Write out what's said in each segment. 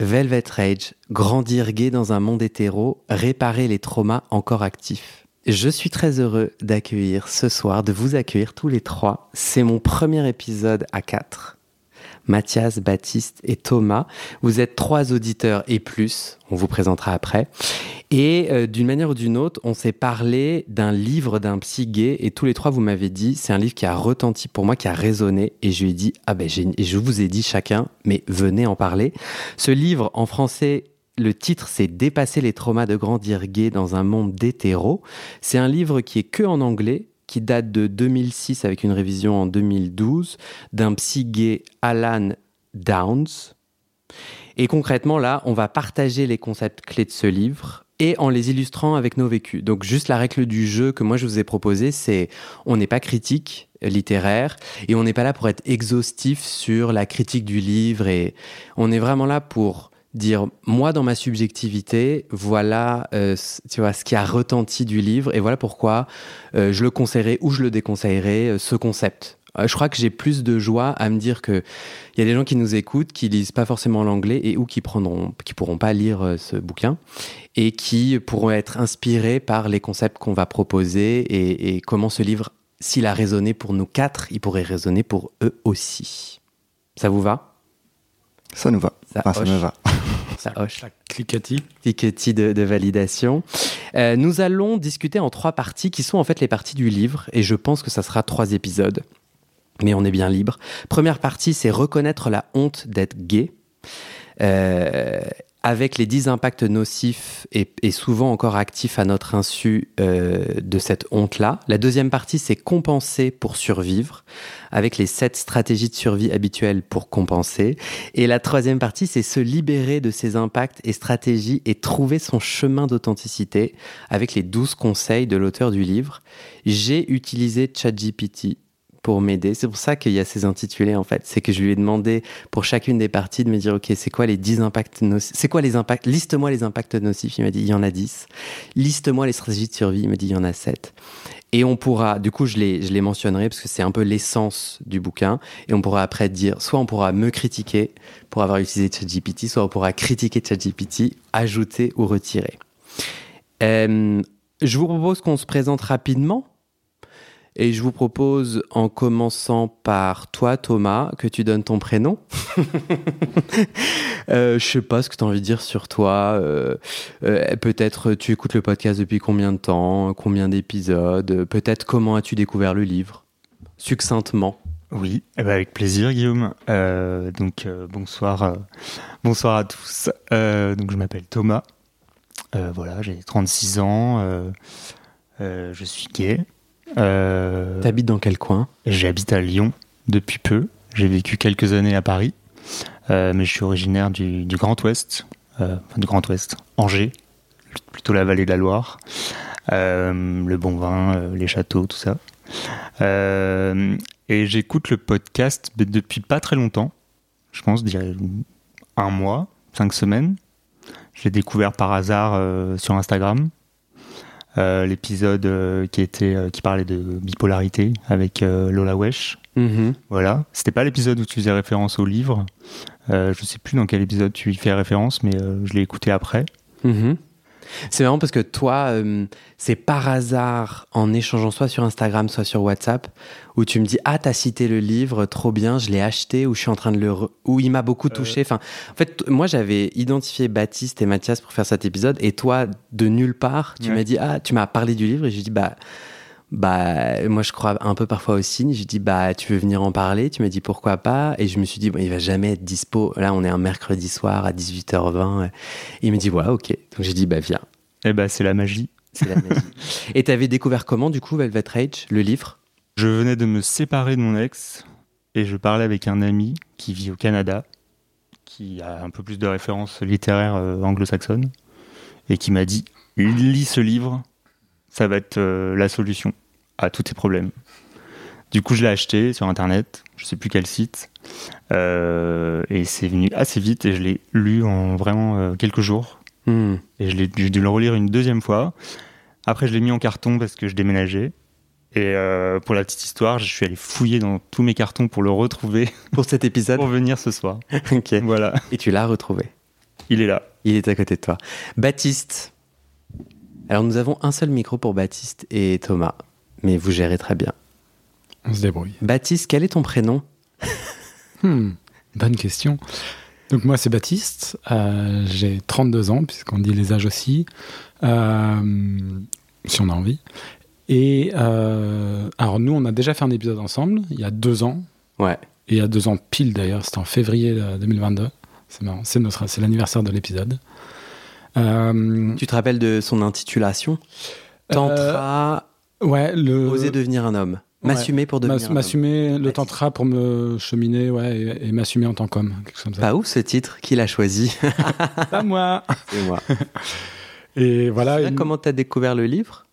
Velvet Rage, grandir gay dans un monde hétéro, réparer les traumas encore actifs. Je suis très heureux d'accueillir ce soir, de vous accueillir tous les trois. C'est mon premier épisode à quatre. Mathias, Baptiste et Thomas. Vous êtes trois auditeurs et plus, on vous présentera après. Et euh, d'une manière ou d'une autre, on s'est parlé d'un livre d'un psy gay et tous les trois, vous m'avez dit, c'est un livre qui a retenti pour moi, qui a résonné. Et je lui ai dit, ah ben, et je vous ai dit chacun, mais venez en parler. Ce livre, en français, le titre, c'est Dépasser les traumas de grandir gay dans un monde d'hétéros. C'est un livre qui est que en anglais, qui date de 2006 avec une révision en 2012 d'un psy gay Alan Downs. Et concrètement, là, on va partager les concepts clés de ce livre et en les illustrant avec nos vécus. Donc juste la règle du jeu que moi je vous ai proposé, c'est on n'est pas critique littéraire et on n'est pas là pour être exhaustif sur la critique du livre et on est vraiment là pour dire moi dans ma subjectivité voilà euh, tu vois ce qui a retenti du livre et voilà pourquoi euh, je le conseillerais ou je le déconseillerais euh, ce concept je crois que j'ai plus de joie à me dire que il y a des gens qui nous écoutent qui lisent pas forcément l'anglais et ou qui prendront qui pourront pas lire ce bouquin et qui pourront être inspirés par les concepts qu'on va proposer et, et comment ce livre s'il a résonné pour nous quatre il pourrait résonner pour eux aussi ça vous va? Ça nous va. Ça, ça me va. Ça hoche. Cliquetis. Cliquetis de, de validation. Euh, nous allons discuter en trois parties qui sont en fait les parties du livre et je pense que ça sera trois épisodes. Mais on est bien libre. Première partie, c'est reconnaître la honte d'être gay. Euh, avec les 10 impacts nocifs et, souvent encore actifs à notre insu euh, de cette honte-là. La deuxième partie, c'est compenser pour survivre, avec les 7 stratégies de survie habituelles pour compenser. Et la troisième partie, c'est se libérer de ces impacts et stratégies et trouver son chemin d'authenticité avec les 12 conseils de l'auteur du livre. J'ai utilisé ChatGPT pour m'aider. C'est pour ça qu'il y a ces intitulés en fait. C'est que je lui ai demandé pour chacune des parties de me dire ok c'est quoi les 10 impacts nocifs C'est quoi les impacts Liste-moi les impacts nocifs. Il m'a dit il y en a 10. Liste-moi les stratégies de survie. Il m'a dit il y en a 7. Et on pourra, du coup, je les, je les mentionnerai parce que c'est un peu l'essence du bouquin. Et on pourra après dire, soit on pourra me critiquer pour avoir utilisé ChatGPT, soit on pourra critiquer ChatGPT, ajouter ou retirer. Euh, je vous propose qu'on se présente rapidement et je vous propose, en commençant par toi, Thomas, que tu donnes ton prénom. euh, je sais pas ce que tu as envie de dire sur toi. Euh, euh, peut-être tu écoutes le podcast depuis combien de temps, combien d'épisodes? Peut-être comment as-tu découvert le livre, succinctement. Oui, eh ben avec plaisir, Guillaume. Euh, donc bonsoir, bonsoir à tous. donc je m'appelle Thomas. voilà, j'ai 36 ans. je suis gay. Euh, T'habites dans quel coin? J'habite à Lyon depuis peu. J'ai vécu quelques années à Paris, euh, mais je suis originaire du, Grand Ouest, euh, du Grand Ouest, Angers, plutôt la vallée de la Loire, le bon vin, les châteaux, tout ça. et j'écoute le podcast depuis pas très longtemps, je pense, un mois, cinq semaines. Je l'ai découvert par hasard sur Instagram. Euh, l'épisode euh, qui était euh, qui parlait de bipolarité avec Lola Wesh. Mhm. Voilà, c'était pas l'épisode où tu faisais référence au livre. je sais plus dans quel épisode tu y fais référence, mais je l'ai écouté après. Mhm. C'est marrant parce que toi, euh, c'est par hasard en échangeant soit sur Instagram, soit sur WhatsApp, où tu me dis ah t'as cité le livre, trop bien, je l'ai acheté, ou je suis en train de le, où il m'a beaucoup euh. touché. Enfin, en fait, moi j'avais identifié Baptiste et Mathias pour faire cet épisode, et toi de nulle part, tu m'as dit ah tu m'as parlé du livre, et j'ai dit bah bah moi je crois un peu parfois au signe j'ai dit bah tu veux venir en parler? Tu m'as dit pourquoi pas? Et je me suis dit bon, il va jamais être dispo. Là on est un mercredi soir à 18h20 il me dit ouais ok. Donc j'ai dit bah viens. Et eh bah c'est la magie. C'est la magie. Et t'avais découvert comment, du coup, Velvet Rage, le livre? Je venais de me séparer de mon ex et je parlais avec un ami qui vit au Canada, qui a un peu plus de références littéraires euh, anglo-saxonnes, et qui m'a dit lis ce livre, ça va être euh, la solution à tous tes problèmes. Du coup, je l'ai acheté sur internet, je sais plus quel site, euh, et c'est venu assez vite et je l'ai lu en vraiment euh, quelques jours. Hmm. Et je l'ai- dû le relire une deuxième fois. Après, je l'ai mis en carton parce que je déménageais. Et euh, pour la petite histoire, je suis allé fouiller dans tous mes cartons pour le retrouver Pour cet épisode pour venir ce soir. Ok. Voilà, Et tu l'as retrouvé. il est là. Il est à côté de toi. Baptiste. Alors, nous avons un seul micro pour Baptiste et Thomas, mais vous gérez très bien. On se débrouille. Baptiste, quel est ton prénom? Hmm, bonne question. Donc moi c'est Baptiste, euh, j'ai 32 ans puisqu'on dit les âges aussi, euh, si on a envie. Et euh, alors nous on a déjà fait un épisode ensemble il y a deux ans, Ouais. et il y a deux ans pile d'ailleurs, c'était en février euh, 2022. C'est marrant, c'est l'anniversaire de l'épisode. Euh, Tu te rappelles de son intitulation? Tantra, ouais, le oser devenir un homme. ouais. M'assumer pour devenir m'ass- un homme. m'assumer le tantra pour me cheminer, ouais, et, et m'assumer en tant qu'homme. Pas où ce titre Qui l'a choisi Pas moi. C'est moi. Et voilà. Là, une- comment t'as découvert le livre?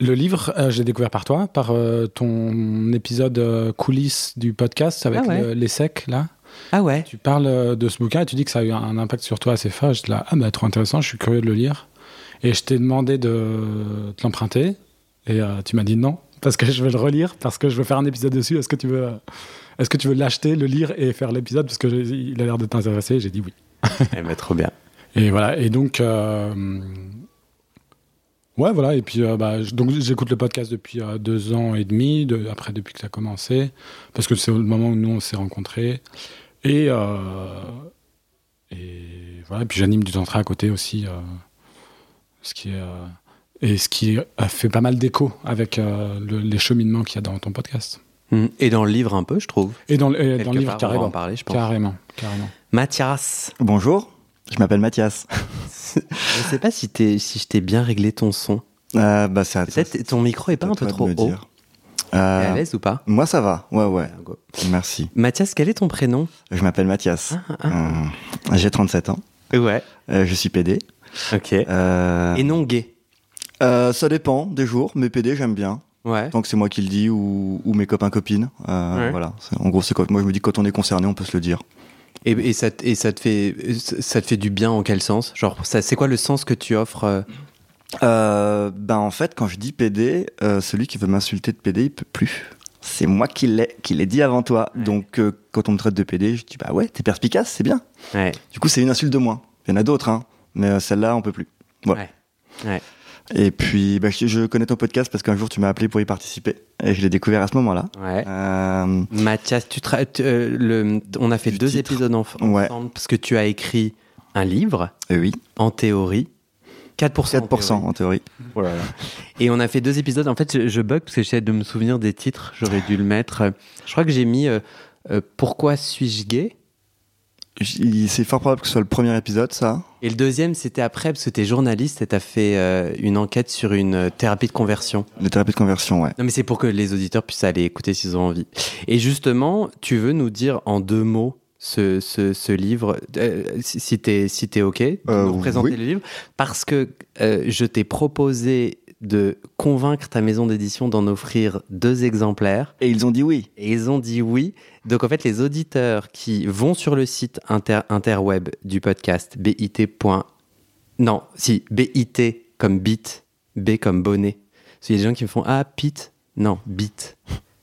Le livre, euh, j'ai découvert par toi, par euh, ton épisode euh, coulisses du podcast avec Ah ouais. le- les secs, là. Ah ouais Tu parles euh, de ce bouquin et tu dis que ça a eu un impact sur toi assez fort. J'étais là, ah bah trop intéressant, je suis curieux de le lire. Et je t'ai demandé de te l'emprunter. Et euh, tu m'as dit non, parce que je veux le relire, parce que je veux faire un épisode dessus. Est-ce que tu veux, euh, est-ce que tu veux l'acheter, le lire et faire l'épisode? Parce que il a l'air de t'intéresser. J'ai dit oui. Eh ben, trop bien. Et voilà. Et donc, euh, ouais, voilà. Et puis, euh, bah, je- donc j'écoute le podcast depuis euh, deux ans et demi, de- après depuis que ça a commencé, parce que c'est le moment où nous on s'est rencontrés. Et euh, et voilà. Et puis j'anime du tantra à côté aussi, euh, ce qui est euh, et ce qui a fait pas mal d'écho avec euh, le- les cheminements qu'il y a dans ton podcast. Hmm. Et dans le livre un peu, je trouve. Et dans, le- et dans le livre part, on va en carrément, parler, je pense. carrément, carrément. Mathias, Bonjour, je m'appelle Mathias. je sais pas si, t'es- si je t'ai bien réglé ton son. Euh, bah, Peut-être ton micro est pas un peu trop haut. dire. T'es Euh, à l'aise ou pas moi, ça va. Ouais, ouais. Go. Merci. Mathias, quel est ton prénom? Je m'appelle Mathias. Ah, ah, Euh, J'ai 37 ans. Ouais. Euh, je suis PD. Ok. Et non gay? ça dépend des jours, mais PD, j'aime bien. Ouais. Tant que c'est moi qui le dis ou, ou mes copains copines. Euh, Ouais. Voilà. En gros, c'est moi je me dis que quand on est concerné, on peut se le dire. Et, et ça, te- et ça te fait ça te fait du bien en quel sens? Genre, c'est quoi le sens que tu offres euh ben en fait, quand je dis PD, euh, celui qui veut m'insulter de PD, il peut plus. C'est moi qui l'ai qui l'ai dit avant toi. Ouais. Donc euh, quand on me traite de PD, je dis bah ouais, t'es perspicace, c'est bien. Ouais. Du coup, c'est une insulte de moins. Il y en a d'autres, hein, mais euh, celle-là, on peut plus. Voilà. Ouais. Ouais. Et puis, bah, je, je connais ton podcast parce qu'un jour, tu m'as appelé pour y participer. Et je l'ai découvert à ce moment-là. Ouais. Euh, Mathias, tu tu- euh, le, on a fait deux titre. épisodes en- Ouais. ensemble parce que tu as écrit un livre et oui, en théorie. 4%. en 4% théorie. en théorie. Et on a fait deux épisodes. En fait, je, je bug parce que j'essaie de me souvenir des titres. J'aurais dû le mettre. Je crois que j'ai mis euh, euh, Pourquoi suis-je gay? C'est fort probable que ce soit le premier épisode, ça. Et le deuxième, c'était après parce que t'es journaliste et t'as fait euh, une enquête sur une thérapie de conversion. Les thérapies de conversion, ouais. Non, mais c'est pour que les auditeurs puissent aller écouter s'ils ont envie. Et justement, tu veux nous dire en deux mots ce, ce, ce livre, euh, si si t'es OK, de Euh, nous présenter oui. le livre, parce que euh, je t'ai proposé de convaincre ta maison d'édition d'en offrir deux exemplaires. Et ils ont dit oui. Et ils ont dit oui. Donc en fait, les auditeurs qui vont sur le site inter interweb du podcast, bit. Non, si, bit comme bit, b comme bonnet. Parce qu'il y a des gens qui me font Ah, pit Non, bit.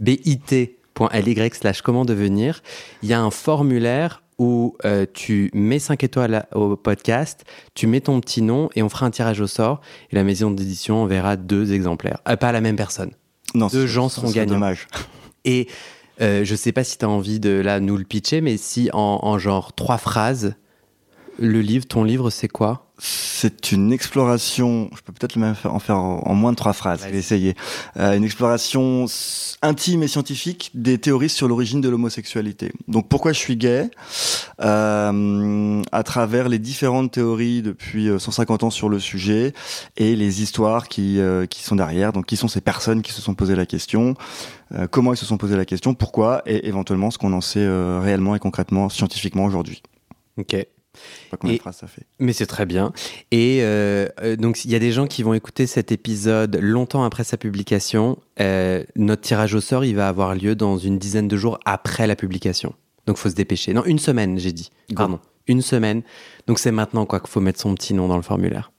bit.ly slash comment devenir. Il y a un formulaire où euh, tu mets 5 étoiles au podcast, tu mets ton petit nom et on fera un tirage au sort. Et la maison d'édition enverra deux exemplaires. Euh, pas à la même personne. Non, Deux gens seront gagnants. Dommage. Et euh, je sais pas si tu as envie de là nous le pitcher, mais si en, en genre trois phrases, le livre, ton livre, c'est quoi? C'est une exploration, je peux peut-être même en faire en moins de trois phrases, je vais essayer, euh, une exploration intime et scientifique des théories sur l'origine de l'homosexualité. Donc pourquoi je suis gay? Euh, À travers les différentes théories depuis 150 ans sur le sujet et les histoires qui, qui sont derrière, donc qui sont ces personnes qui se sont posées la question, comment ils se sont posé la question, pourquoi? Et éventuellement ce qu'on en sait réellement et concrètement scientifiquement aujourd'hui. Ok. Pas combien de phrases ça fait. Mais c'est très bien. Et euh, euh, donc, il y a des gens qui vont écouter cet épisode longtemps après sa publication. Euh, notre tirage au sort, il va avoir lieu dans une dizaine de jours après la publication. Donc, faut se dépêcher. Non, une semaine, j'ai dit. Pardon. Une semaine. Donc, c'est maintenant quoi qu'il faut mettre son petit nom dans le formulaire.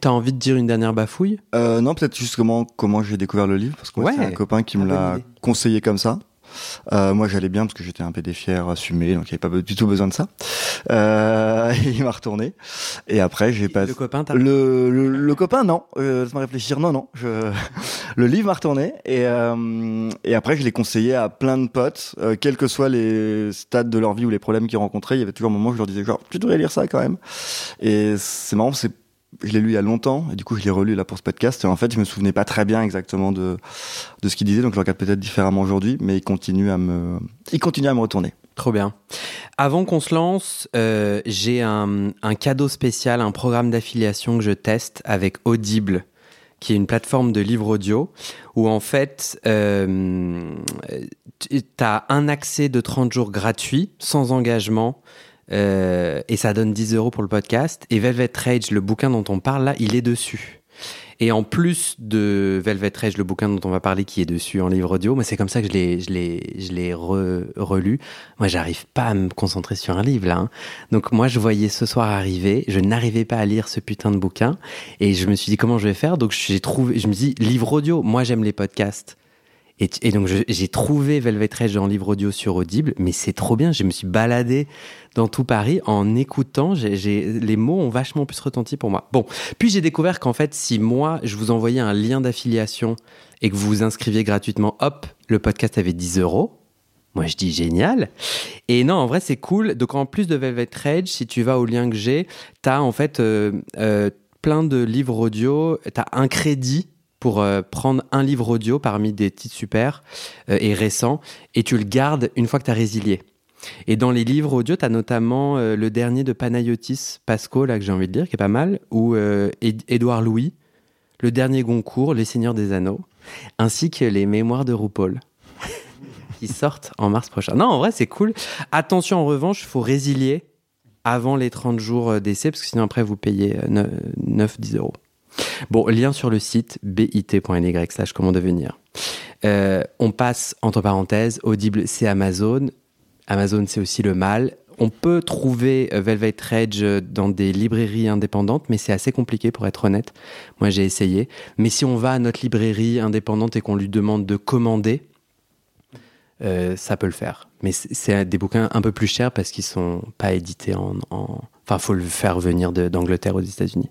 T'as envie de dire une dernière bafouille? Non, peut-être juste comment, comment j'ai découvert le livre, parce que c'est un copain qui me l'a conseillé comme ça. Euh, moi, j'allais bien parce que j'étais un PD fier, assumé, donc il n'y avait pas du tout besoin de ça. Euh, il m'a retourné. Et après, j'ai pas. Le copain, le, le, copain, non. Euh, laisse-moi réfléchir. Non, non. Je... le livre m'a retourné. Et, euh, et après, je l'ai conseillé à plein de potes, euh, quels que soient les stades de leur vie ou les problèmes qu'ils rencontraient. Il y avait toujours un moment où je leur disais genre, tu devrais lire ça quand même. Et c'est marrant, c'est je l'ai lu il y a longtemps et du coup je l'ai relu là pour ce podcast et en fait je me souvenais pas très bien exactement de de ce qu'il disait donc je le regarde peut-être différemment aujourd'hui mais il continue à me il continue à me retourner. Trop bien. Avant qu'on se lance, euh, j'ai un, cadeau spécial, un programme d'affiliation que je teste avec Audible, qui est une plateforme de livres audio, où en fait, euh, tu as un accès de 30 jours gratuit, sans engagement, euh, et ça donne 10 euros pour le podcast. Et Velvet Rage, le bouquin dont on parle là, il est dessus. Et en plus de Velvet Rage, le bouquin dont on va parler qui est dessus en livre audio, moi c'est comme ça que je l'ai, je l'ai, je l'ai relu. Moi j'arrive pas à me concentrer sur un livre là. Hein. Donc moi je voyais ce soir arriver, je n'arrivais pas à lire ce putain de bouquin et je me suis dit comment je vais faire? Donc j'ai trouvé, je me dis livre audio. Moi j'aime les podcasts. Et, donc j'ai trouvé Velvet Rage en livre audio sur Audible, mais c'est trop bien. Je me suis baladé dans tout Paris en écoutant. les mots ont vachement plus retenti pour moi. Bon, puis j'ai découvert qu'en fait, si moi je vous envoyais un lien d'affiliation et que vous vous inscriviez gratuitement, hop, le podcast avait 10 euros. Moi, je dis génial. Et non, en vrai, c'est cool. Donc, en plus de Velvet Rage, si tu vas au lien que j'ai, tu as en fait euh, euh, plein de livres audio. Tu as un crédit pour euh, prendre un livre audio parmi des titres super euh, et récents et tu le gardes une fois que tu as résilié. Et dans les livres audio, tu as notamment euh, le dernier de Panayotis Pasco, là que j'ai envie de dire, qui est pas mal, ou Édouard Louis, le dernier Goncourt, Les Seigneurs des Anneaux, ainsi que les Mémoires de RuPaul, qui sortent en mars prochain. Non, en vrai, c'est cool. Attention, en revanche, il faut résilier avant les 30 jours d'essai, parce que sinon après, vous payez 9-10 euros. Bon, lien sur le site bit.ly slash comment devenir. Euh, on passe, entre parenthèses, Audible, c'est Amazon. Amazon, c'est aussi le mal. On peut trouver euh, Velvet Rage dans des librairies indépendantes, mais c'est assez compliqué pour être honnête. Moi, j'ai essayé. Mais si on va à notre librairie indépendante et qu'on lui demande de commander, euh, ça peut le faire. Mais c'est des bouquins un peu plus chers parce qu'ils sont pas édités en. en... Enfin, faut le faire venir d'Angleterre aux États-Unis.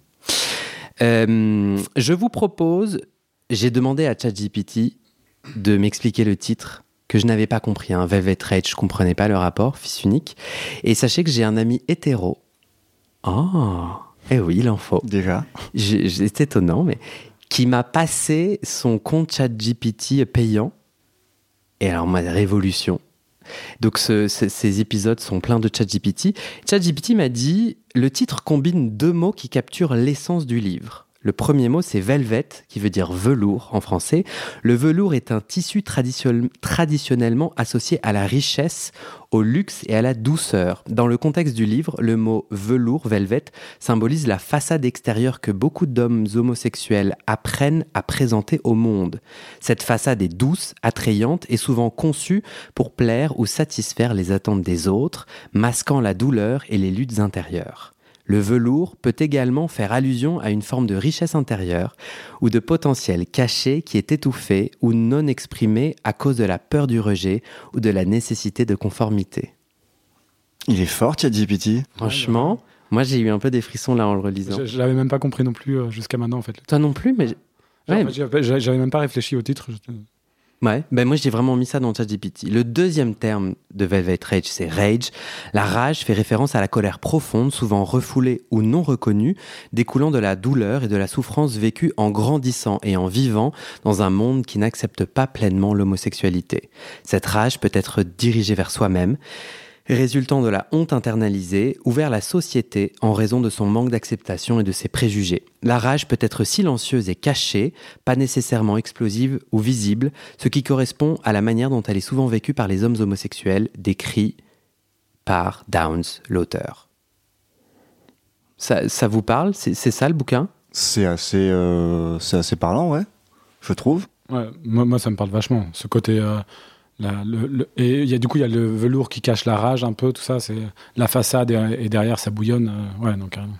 Euh, je vous propose, j'ai demandé à ChatGPT de m'expliquer le titre que je n'avais pas compris. Hein. Velvet Rage, je comprenais pas le rapport, fils unique. Et sachez que j'ai un ami hétéro. Oh, eh oui, l'info. Déjà. C'est étonnant, mais qui m'a passé son compte ChatGPT payant. Et alors, ma révolution. Donc ces épisodes sont pleins de ChatGPT. ChatGPT m'a dit le titre combine deux mots qui capturent l'essence du livre. Le premier mot, c'est velvet, qui veut dire velours en français. Le velours est un tissu traditionnellement associé à la richesse, au luxe et à la douceur. Dans le contexte du livre, le mot velours, velvet, symbolise la façade extérieure que beaucoup d'hommes homosexuels apprennent à présenter au monde. Cette façade est douce, attrayante et souvent conçue pour plaire ou satisfaire les attentes des autres, masquant la douleur et les luttes intérieures. Le velours peut également faire allusion à une forme de richesse intérieure ou de potentiel caché qui est étouffé ou non exprimé à cause de la peur du rejet ou de la nécessité de conformité. Il est fort, ChatGPT. Franchement, moi j'ai eu un peu des frissons là en le relisant. Je, l'avais même pas compris non plus euh, jusqu'à maintenant en fait. Toi non plus, mais j'avais même pas réfléchi au titre. Ouais, ben moi j'ai vraiment mis ça dans ChatGPT. Le deuxième terme de Velvet Rage, c'est rage. La rage fait référence à la colère profonde, souvent refoulée ou non reconnue, découlant de la douleur et de la souffrance vécue en grandissant et en vivant dans un monde qui n'accepte pas pleinement l'homosexualité. Cette rage peut être dirigée vers soi-même, résultant de la honte internalisée ou vers la société en raison de son manque d'acceptation et de ses préjugés. La rage peut être silencieuse et cachée, pas nécessairement explosive ou visible, ce qui correspond à la manière dont elle est souvent vécue par les hommes homosexuels, décrit par Downs, l'auteur. Ça, ça, vous parle? C'est ça le bouquin? C'est assez, euh, assez parlant, ouais, je trouve. Ouais, moi, moi, ça me parle vachement. Ce côté... Euh le, et y a, du coup, il y a le velours qui cache la rage un peu, tout ça. C'est la façade et, derrière ça bouillonne. Euh, ouais, donc carrément.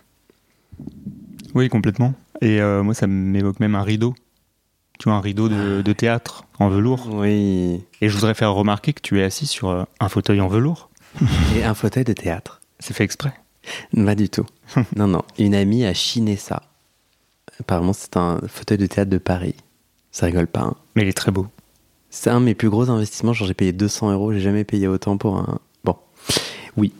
Oui, complètement. Et euh, moi, ça m'évoque même un rideau. Tu vois, un rideau de, de, théâtre en velours. Oui. Et je voudrais faire remarquer que tu es assis sur euh, un fauteuil en velours. Et un fauteuil de théâtre. C'est fait exprès Pas du tout. non, non. Une amie a chiné ça. Apparemment, c'est un fauteuil de théâtre de Paris. Ça rigole pas. Hein. Mais il est très beau. C'est un de mes plus gros investissements. Genre, j'ai payé 200 euros. J'ai jamais payé autant pour un. Bon. Oui.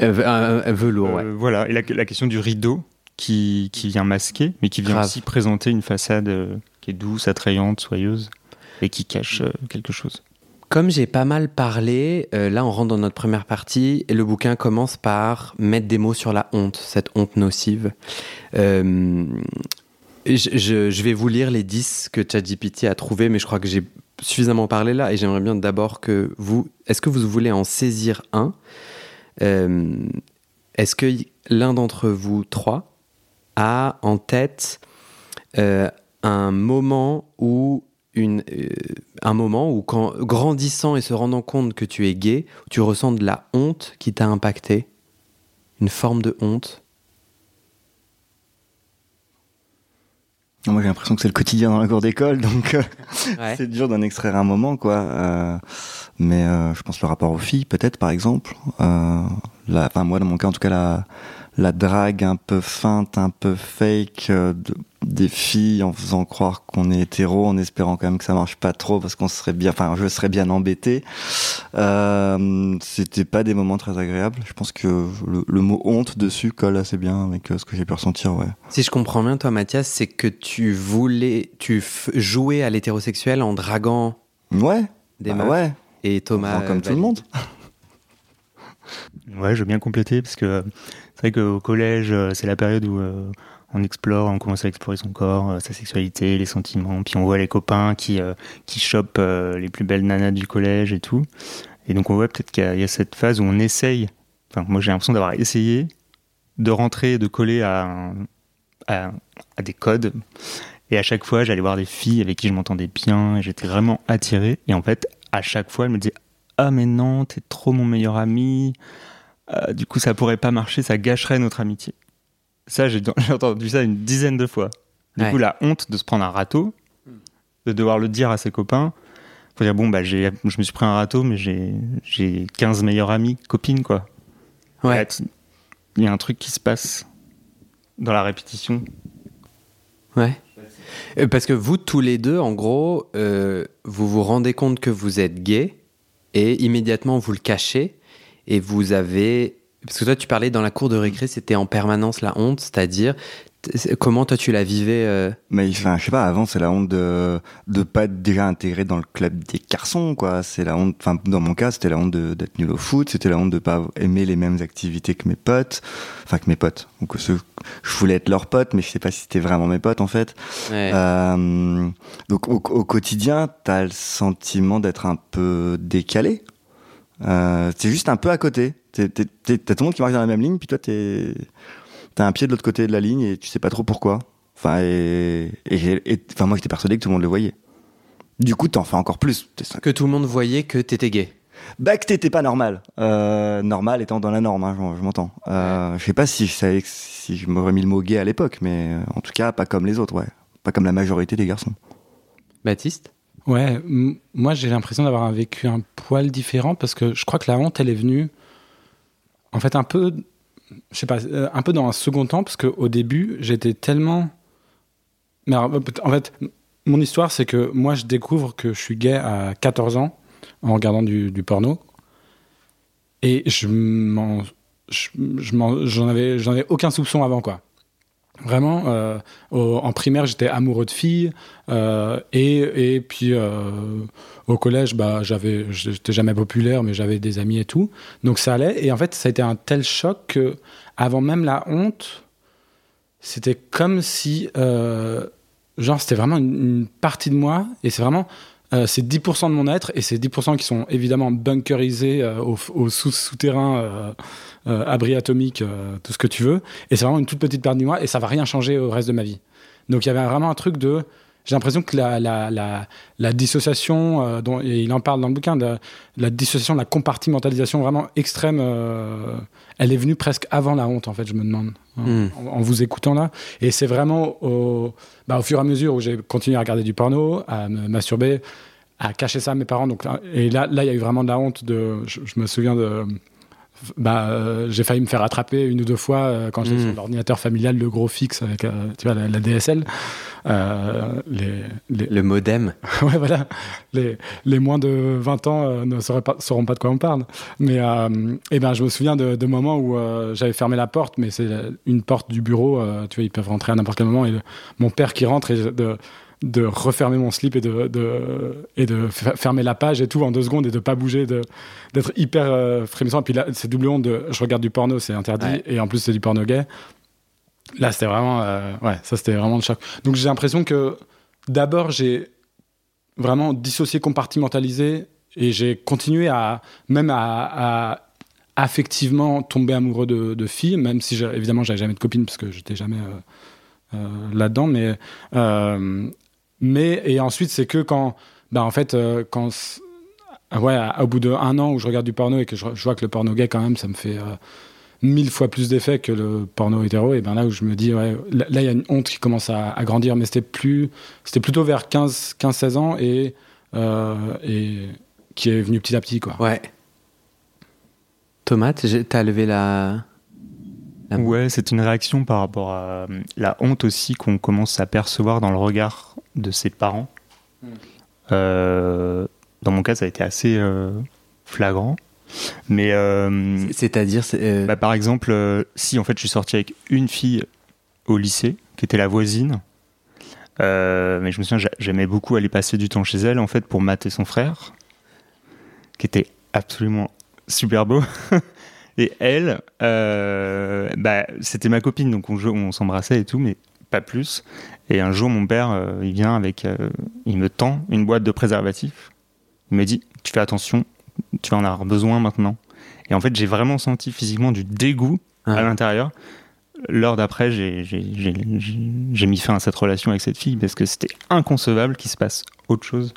Euh, un, velours, ouais. Euh, voilà. Et la, question du rideau qui, qui vient masquer, mais qui vient aussi présenter une façade euh, qui est douce, attrayante, soyeuse et qui cache quelque chose. Comme j'ai pas mal parlé, là on rentre dans notre première partie et le bouquin commence par mettre des mots sur la honte, cette honte nocive. je, je, je, vais vous lire les 10 que ChatGPT a trouvé, mais je crois que j'ai suffisamment parlé là et j'aimerais bien d'abord que vous. Est-ce que vous voulez en saisir un? Euh, Est-ce que l'un d'entre vous trois a en tête euh, un moment où une, euh, un moment où, quand grandissant et se rendant compte que tu es gay, tu ressens de la honte qui t'a impacté, une forme de honte? Moi, j'ai l'impression que c'est le quotidien dans la cour d'école, donc euh, c'est dur d'en extraire un moment, quoi. Euh, mais euh, je pense le rapport aux filles, peut-être, par exemple. La, enfin, moi, dans mon cas, en tout cas, la, la drague un peu feinte, un peu fake de, des filles en faisant croire qu'on est hétéro, en espérant quand même que ça marche pas trop parce qu'on serait bien, enfin, je serais bien embêté. Euh, C'était pas des moments très agréables. Je pense que le, mot honte dessus colle assez bien avec euh, ce que j'ai pu ressentir, ouais. Si je comprends bien, toi, Mathias, c'est que tu voulais, tu jouais à l'hétérosexuel en draguant. Ouais. Des bah Ouais. Et Thomas. comme tout le monde. ouais, je veux bien compléter parce que vrai qu'au collège, euh, c'est la période où euh, on explore, on commence à explorer son corps, euh, sa sexualité, les sentiments, puis on voit les copains qui, qui chopent les plus belles nanas du collège et tout. Et donc on voit peut-être qu'il y, a cette phase où on essaye, enfin moi j'ai l'impression d'avoir essayé de rentrer, de coller à, à, des codes. Et à chaque fois, j'allais voir des filles avec qui je m'entendais bien et j'étais vraiment attiré. Et en fait, à chaque fois, elle me disait Ah, mais non, t'es trop mon meilleur ami. Du coup, ça pourrait pas marcher, ça gâcherait notre amitié. Ça, j'ai entendu ça une dizaine de fois. Du coup, la honte de se prendre un râteau, de devoir le dire à ses copains. Faut dire, bon, bah, je me suis pris un râteau, mais j'ai 15 meilleurs amis, copines, quoi. Ouais. Il y a un truc qui se passe dans la répétition. Ouais. Euh, parce que vous, tous les deux, en gros, euh, vous vous rendez compte que vous êtes gay et immédiatement vous le cachez et vous avez parce que toi, tu parlais dans la cour de récré, c'était en permanence la honte, c'est-à-dire comment toi tu la vivais euh? Mais enfin, je sais pas. Avant, c'est la honte de de pas être déjà intégré dans le club des garçons, quoi. C'est la honte. Enfin, dans mon cas, c'était la honte d'être nul au foot. C'était la honte de pas aimer les mêmes activités que mes potes. Enfin, que mes potes. Ceux, je voulais être leur pote, mais je sais pas si c'était vraiment mes potes en fait. Euh, donc, au, au quotidien, t'as le sentiment d'être un peu décalé. Euh, c'est juste un peu à côté. T'as tout le monde qui marche dans la même ligne, puis toi, t'as un pied de l'autre côté de la ligne et tu sais pas trop pourquoi. Enfin, et, enfin moi, j'étais persuadé que tout le monde le voyait. Du coup, t'en fais encore plus. Que tout le monde voyait que t'étais gay. Bah, que t'étais pas normal. Euh, normal étant dans la norme, hein, je, m'entends. Euh, je sais pas si je savais si je m'aurais mis le mot gay à l'époque, mais euh, en tout cas, pas comme les autres, ouais. Pas comme la majorité des garçons. Baptiste? Ouais, moi j'ai l'impression d'avoir vécu un poil différent parce que je crois que la honte, elle est venue en fait, un peu, je sais pas, euh, un peu dans un second temps, parce qu'au début, j'étais tellement. Mais en fait, mon histoire, c'est que moi, je découvre que je suis gay à 14 ans en regardant du, porno. Et je m'en, j'en avais aucun soupçon avant, quoi. Vraiment, euh, en primaire, j'étais amoureux de filles. euh, et, et puis, euh, au collège, bah, j'avais, j'étais jamais populaire, mais j'avais des amis et tout. Donc ça allait. Et en fait, ça a été un tel choc que, avant même la honte, c'était comme si, genre, c'était vraiment une partie de moi. Et c'est vraiment, euh, c'est 10% de mon être. Et c'est 10% qui sont évidemment bunkerisés euh, au, au sous- souterrain, euh, abri atomique, tout ce que tu veux. Et c'est vraiment une toute petite partie de moi. Et ça va rien changer au reste de ma vie. Donc il y avait vraiment un truc de. J'ai l'impression que la, la, la, la dissociation, euh, dont, et il en parle dans le bouquin, de, la dissociation, la compartimentalisation vraiment extrême, euh, elle est venue presque avant la honte, en fait, je me demande, hein, Mm. en, en vous écoutant là. Et c'est vraiment au, bah, au fur et à mesure où j'ai continué à regarder du porno, à me masturber, à cacher ça à mes parents. Donc, là- et là, là, il y a eu vraiment de la honte. De, je, je me souviens de. Bah, euh, j'ai failli me faire attraper une ou deux fois euh, quand j'étais Mm. sur l'ordinateur familial, le gros fixe avec euh, tu vois, la, la DSL. Les, les, Le modem. ouais, voilà. Les, les moins de 20 ans ne sauraient pas, sauront pas de quoi on parle. Mais eh ben, je me souviens de, de moments où j'avais fermé la porte, mais c'est une porte du bureau. tu vois, ils peuvent rentrer à n'importe quel moment. Et le- mon père qui rentre et de, de refermer mon slip et de, de, et de fer- fermer la page et tout en deux secondes et de pas bouger, d'être hyper euh, frémissant. Et puis là, c'est double honte de je regarde du porno, c'est interdit. Ouais. Et en plus, c'est du porno gay. Là, c'était vraiment. euh, ouais, ça, c'était vraiment le choc. Donc, j'ai l'impression que d'abord, j'ai vraiment dissocié, compartimentalisé, et j'ai continué à, même à, à affectivement tomber amoureux de, de filles, même si évidemment, j'avais jamais de copine parce que j'étais jamais euh, euh, là-dedans, mais, euh, mais, et ensuite, c'est que quand, bah, en fait, euh, quand, c- ouais, au bout d'un an où je regarde du porno et que je, vois que le porno gay, quand même, ça me fait euh, mille fois plus d'effet que le porno hétéro, et ben là où je me dis, ouais, là, il y a une honte qui commence à, grandir, mais c'était plus, c'était plutôt vers 15, 15-16 ans et, euh, et qui est venu petit à petit, quoi. Ouais. Tomate, t'as levé la. La main. Ouais, c'est une réaction par rapport à euh, la honte aussi qu'on commence à percevoir dans le regard de ses parents. Mm. Euh, dans mon cas, ça a été assez euh, flagrant. Mais euh, C'est-à-dire. c'est, bah, par exemple, si en fait je suis sorti avec une fille au lycée, qui était la voisine, mais je me souviens, j'a- j'aimais beaucoup aller passer du temps chez elle en fait pour mater son frère, qui était absolument super beau. Et elle, euh, bah, c'était ma copine, donc on, on s'embrassait et tout, mais pas plus. Et un jour, mon père, euh, il vient avec, euh, il me tend une boîte de préservatifs. Il me dit, tu fais attention, tu vas en avoir besoin maintenant. Et en fait, j'ai vraiment senti physiquement du dégoût Ah. à l'intérieur. L'heure d'après, j'ai mis fin à cette relation avec cette fille parce que c'était inconcevable qu'il se passe autre chose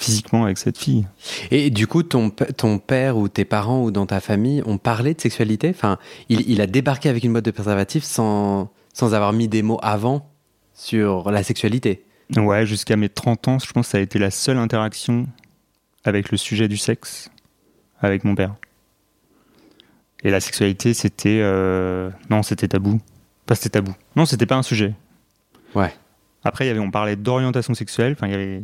physiquement avec cette fille. Et du coup, ton, ton père ou tes parents ou dans ta famille ont parlé de sexualité? Enfin, il, il a débarqué avec une boîte de préservatifs sans, sans avoir mis des mots avant sur la sexualité? Ouais, jusqu'à mes 30 ans, je pense que ça a été la seule interaction avec le sujet du sexe avec mon père. Et la sexualité, c'était. euh, Non, c'était tabou. Pas c'était tabou. Non, c'était pas un sujet. Ouais. Après, y avait, on parlait d'orientation sexuelle. Enfin, il y avait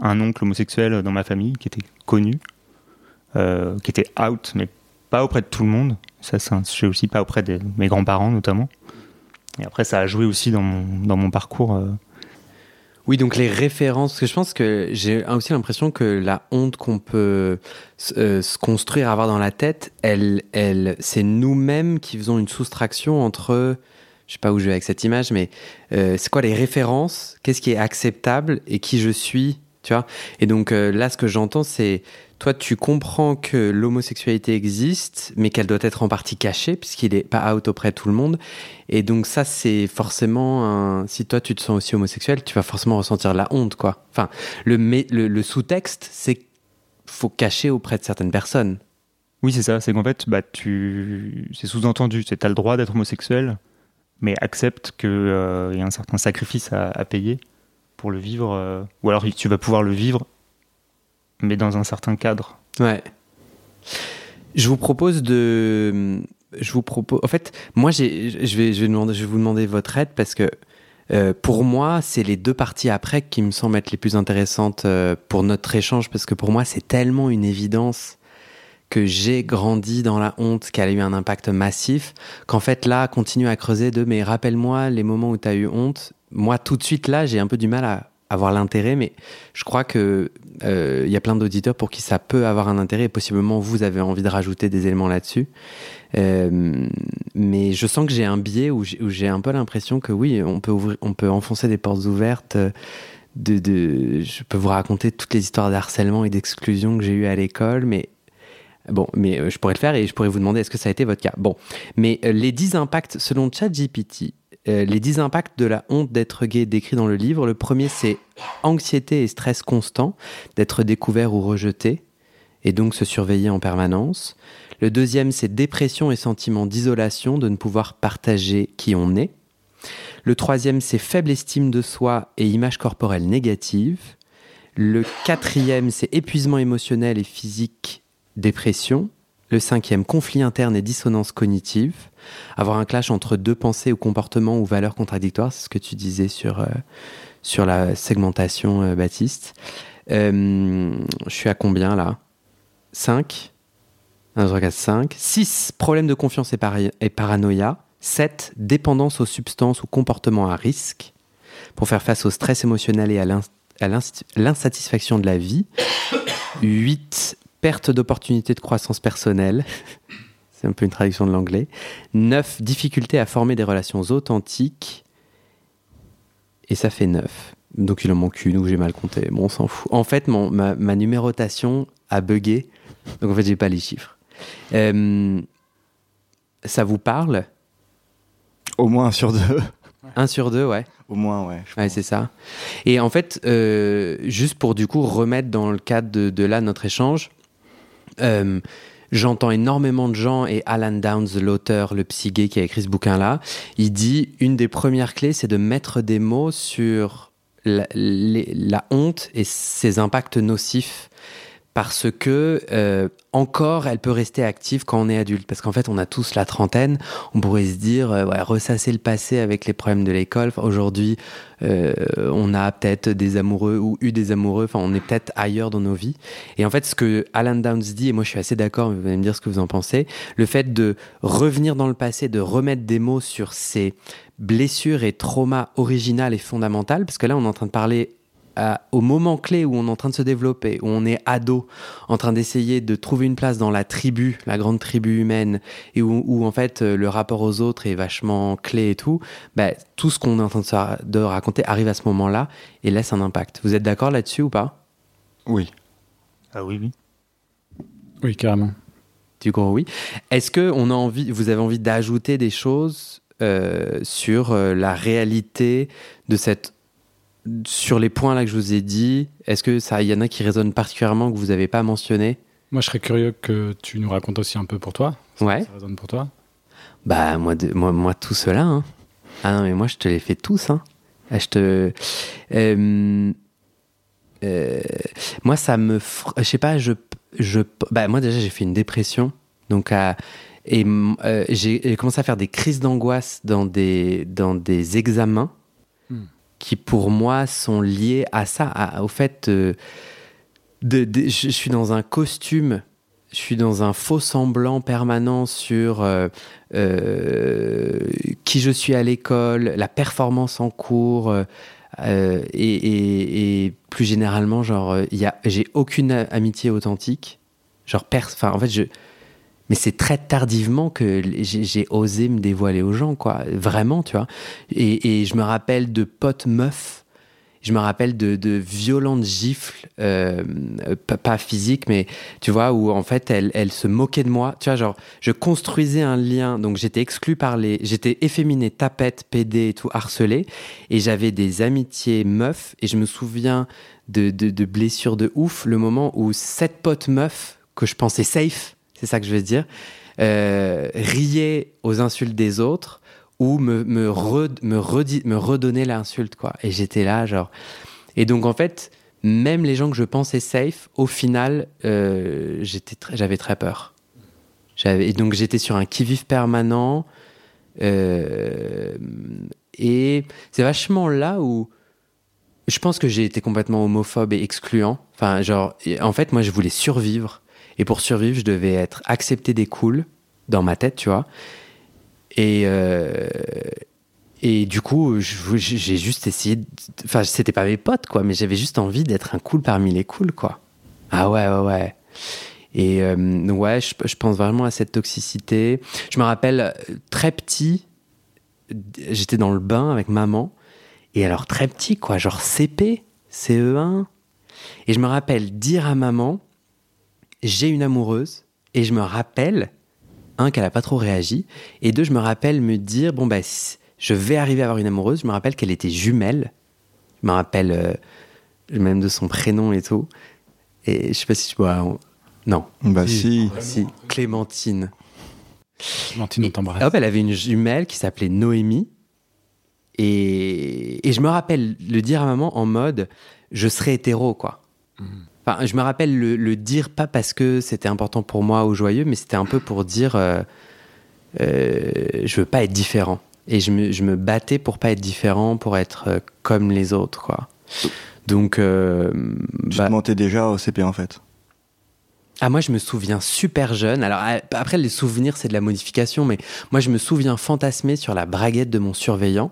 un oncle homosexuel dans ma famille qui était connu, euh, qui était out, mais pas auprès de tout le monde. Ça, c'est un sujet aussi, pas auprès de mes grands-parents notamment. Et après, ça a joué aussi dans mon, dans mon parcours. euh, Oui, donc les références, parce que je pense que j'ai aussi l'impression que la honte qu'on peut euh, se construire, avoir dans la tête, elle, elle, c'est nous-mêmes qui faisons une soustraction entre, je sais pas où je vais avec cette image, mais c'est quoi les références, qu'est-ce qui est acceptable et qui je suis, Et donc euh, là, ce que j'entends, c'est toi, tu comprends que l'homosexualité existe, mais qu'elle doit être en partie cachée, puisqu'il est pas out auprès de tout le monde. Et donc ça, c'est forcément. Si toi, tu te sens aussi homosexuel, tu vas forcément ressentir la honte, quoi. Enfin, le, sous-texte, c'est qu'il faut cacher auprès de certaines personnes. Oui, c'est ça. C'est qu'en fait, bah, c'est sous-entendu. Tu as le droit d'être homosexuel, mais accepte qu'il y a un certain sacrifice à payer pour le vivre. euh, Ou alors tu vas pouvoir le vivre, mais dans un certain cadre. Ouais. Je vous propose de... Je vous propose... En fait, moi, je, vais, je, vais demander, je vais vous demander votre aide parce que Euh, pour moi, c'est les deux parties après qui me semblent être les plus intéressantes euh, pour notre échange, parce que pour moi, c'est tellement une évidence que j'ai grandi dans la honte, qu'elle a eu un impact massif, qu'en fait là, continue à creuser de mais rappelle-moi les moments où tu as eu honte. Moi, tout de suite là, j'ai un peu du mal à avoir l'intérêt, mais je crois que euh, il y a plein d'auditeurs pour qui ça peut avoir un intérêt et possiblement vous avez envie de rajouter des éléments là-dessus. Euh, mais je sens que j'ai un biais où j'ai un peu l'impression que oui, on peut, on peut enfoncer des portes ouvertes. De, je peux vous raconter toutes les histoires d'harcèlement et d'exclusion que j'ai eues à l'école, mais Bon, mais euh, je pourrais le faire et je pourrais vous demander est-ce que ça a été votre cas? Bon, mais les 10 impacts, selon ChatGPT, les 10 impacts de la honte d'être gay décrits dans le livre, le premier c'est anxiété et stress constant d'être découvert ou rejeté et donc se surveiller en permanence. Le deuxième, c'est dépression et sentiment d'isolation, de ne pouvoir partager qui on est. Le troisième, c'est faible estime de soi et image corporelle négative. Le quatrième, c'est épuisement émotionnel et physique, dépression. Le cinquième, conflit interne et dissonance cognitive. Avoir un clash entre deux pensées ou comportements ou valeurs contradictoires, c'est ce que tu disais sur, euh, sur la segmentation, euh, Baptiste. Euh, je suis à combien là? 5 1, 2, 4, 5. 6. Problème de confiance et, paranoïa. 7. Dépendance aux substances ou comportements à risque pour faire face au stress émotionnel et à l'insatisfaction de la vie. 8. Perte d'opportunités de croissance personnelle. C'est un peu une traduction de l'anglais. 9. Difficulté à former des relations authentiques. Et ça fait 9. Donc il en manque une ou j'ai mal compté. Bon, on s'en fout. En fait, mon, ma, ma, numérotation a bugué. Donc en fait, j'ai pas les chiffres. Euh, ça vous parle? Au moins un sur deux. Un sur deux, ouais. Au moins, ouais. Ouais, c'est ça. Et en fait, euh, juste pour du coup remettre dans le cadre de, de là notre échange, euh, j'entends énormément de gens, et Alan Downs, l'auteur, le psy gay qui a écrit ce bouquin-là, il dit une des premières clés, c'est de mettre des mots sur la honte et ses impacts nocifs parce que euh, encore elle peut rester active quand on est adulte. Parce qu'en fait on a tous la trentaine. On pourrait se dire euh, ressasser le passé avec les problèmes de l'école. Aujourd'hui euh, on a peut-être des amoureux ou eu des amoureux. Enfin on est peut-être ailleurs dans nos vies. Et en fait ce que Alan Downs dit et moi je suis assez d'accord vous allez me dire ce que vous en pensez le fait de revenir dans le passé de remettre des mots sur ces blessures et traumas originales et fondamentales parce que là on est en train de parler au moment clé où on est en train de se développer, où on est ado, en train d'essayer de trouver une place dans la tribu, la grande tribu humaine, et où, en fait le rapport aux autres est vachement clé et tout, bah, tout ce qu'on est en train de, raconter arrive à ce moment-là et laisse un impact. Vous êtes d'accord là-dessus ou pas? Oui. Ah oui, oui. Oui, carrément. Du coup, oui. Est-ce que on a envie, vous avez envie d'ajouter des choses euh, sur euh, la réalité de cette sur les points là que je vous ai dit, est-ce que ça, y en a qui résonnent particulièrement que vous n'avez pas mentionné Moi, je serais curieux que tu nous racontes aussi un peu pour toi. Ouais. Ça résonne pour toi Bah moi, moi, moi tout cela. Hein. Ah non, mais moi je te les fais tous. Hein. Ah, je te. Euh, euh, moi, ça me. Je sais pas. Je, je. Bah moi déjà, j'ai fait une dépression. Donc et euh, j'ai commencé à faire des crises d'angoisse dans des dans des examens qui pour moi sont liés à ça, au fait euh, je suis dans un costume, je suis dans un faux semblant permanent sur euh, euh, qui je suis à l'école, la performance en cours. Et, plus généralement, genre, j'ai aucune amitié authentique. Genre, en fait, je, mais c'est très tardivement que j'ai osé me dévoiler aux gens, quoi. Vraiment, tu vois. Et, je me rappelle de potes meufs, je me rappelle de, violentes gifles, euh, pas, physiques, mais tu vois, où en fait, elles, se moquaient de moi. Tu vois, genre, je construisais un lien, donc j'étais exclu par les. J'étais efféminé, tapette, pédé tout, harcelé. Et j'avais des amitiés meufs, et je me souviens de, de blessures de ouf, le moment où cette pote meuf, que je pensais safe, c'est ça que je veux dire, euh, aux insultes des autres ou me, me, me, me redonner l'insulte, quoi. Et j'étais là, genre. Et donc, en fait, même les gens que je pensais safe, au final, euh, j'avais très peur. Et donc, j'étais sur un qui-vive permanent. Euh, et c'est vachement là où je pense que j'ai été complètement homophobe et excluant. Enfin, genre, en fait, moi, je voulais survivre. Et pour survivre, je devais être accepté des cools dans ma tête, tu vois. Et, euh, et du coup, j'ai juste essayé. Enfin, c'était pas mes potes, quoi, mais j'avais juste envie d'être un cool parmi les cools, quoi. Ah ouais, ouais, ouais. Et euh, ouais, je, pense vraiment à cette toxicité. Je me rappelle euh, très petit, j'étais dans le bain avec maman. Et alors très petit, quoi, genre CP, CE1. Et je me rappelle dire à maman, j'ai une amoureuse. Et je me rappelle, un, qu'elle n'a pas trop réagi. Et deux, je me rappelle me dire, bon, bah, je vais arriver à avoir une amoureuse. Je me rappelle qu'elle était jumelle. Je me rappelle euh, même de son prénom et tout. Et je sais pas si tu vois. Non. Bah si. Si. Clémentine. Clémentine, on t'embrasse. Hop, elle avait une jumelle qui s'appelait Noémie. Et, et, je me rappelle le dire à maman en mode je serai hétéro, quoi. Mm. Enfin, je me rappelle le, le, dire pas parce que c'était important pour moi ou joyeux, mais c'était un peu pour dire euh, euh, je veux pas être différent. Et je me, je me, battais pour pas être différent, pour être euh, comme les autres, quoi. Donc. Euh, tu bah, te mentais déjà au CP en fait ah, moi, je me souviens super jeune. Alors, après, les souvenirs, c'est de la modification, mais moi, je me souviens fantasmer sur la braguette de mon surveillant.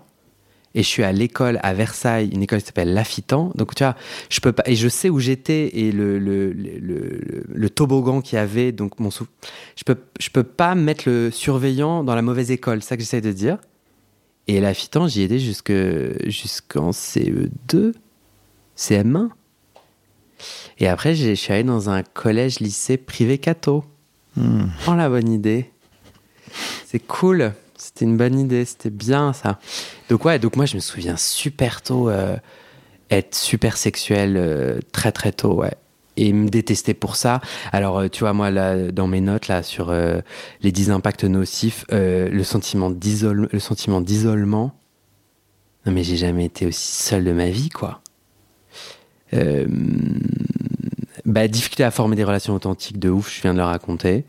Et je suis à l'école à Versailles, une école qui s'appelle Lafitan. Donc, tu vois, je peux pas. Et je sais où j'étais et le, le, le, le toboggan qu'il y avait. Donc, mon sou... je, peux, je peux pas mettre le surveillant dans la mauvaise école. C'est ça que j'essaie de dire. Et Lafitan, j'y étais jusqu'en CE2, CM1. Et après, je suis allé dans un collège-lycée privé catho. Hmm. Oh, la bonne idée. C'est cool. C'était une bonne idée. C'était bien, ça. Donc, ouais, donc moi, je me souviens super tôt euh, être super sexuel euh, très, très tôt, ouais. Et me détester pour ça. Alors, euh, tu vois, moi, là, dans mes notes, là, sur les 10 impacts nocifs, le sentiment d'isolement. Non, mais j'ai jamais été aussi seul de ma vie, quoi. Bah, difficulté à former des relations authentiques de ouf, je viens de le raconter.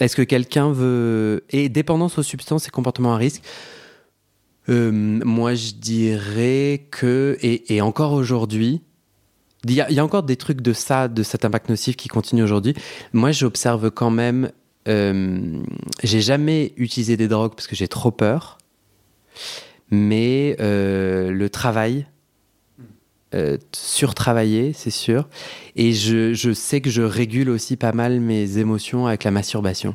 Est-ce que quelqu'un veut. Et dépendance aux substances et comportements à risque? Euh, Moi, je dirais que. Et, encore aujourd'hui, il y, a, il y, a encore des trucs de ça, de cet impact nocif qui continue aujourd'hui. Moi, j'observe quand même. Euh, j'ai jamais utilisé des drogues parce que j'ai trop peur. Mais euh, le travail, euh, surtravaillé, c'est sûr. Et je, je, sais que je régule aussi pas mal mes émotions avec la masturbation.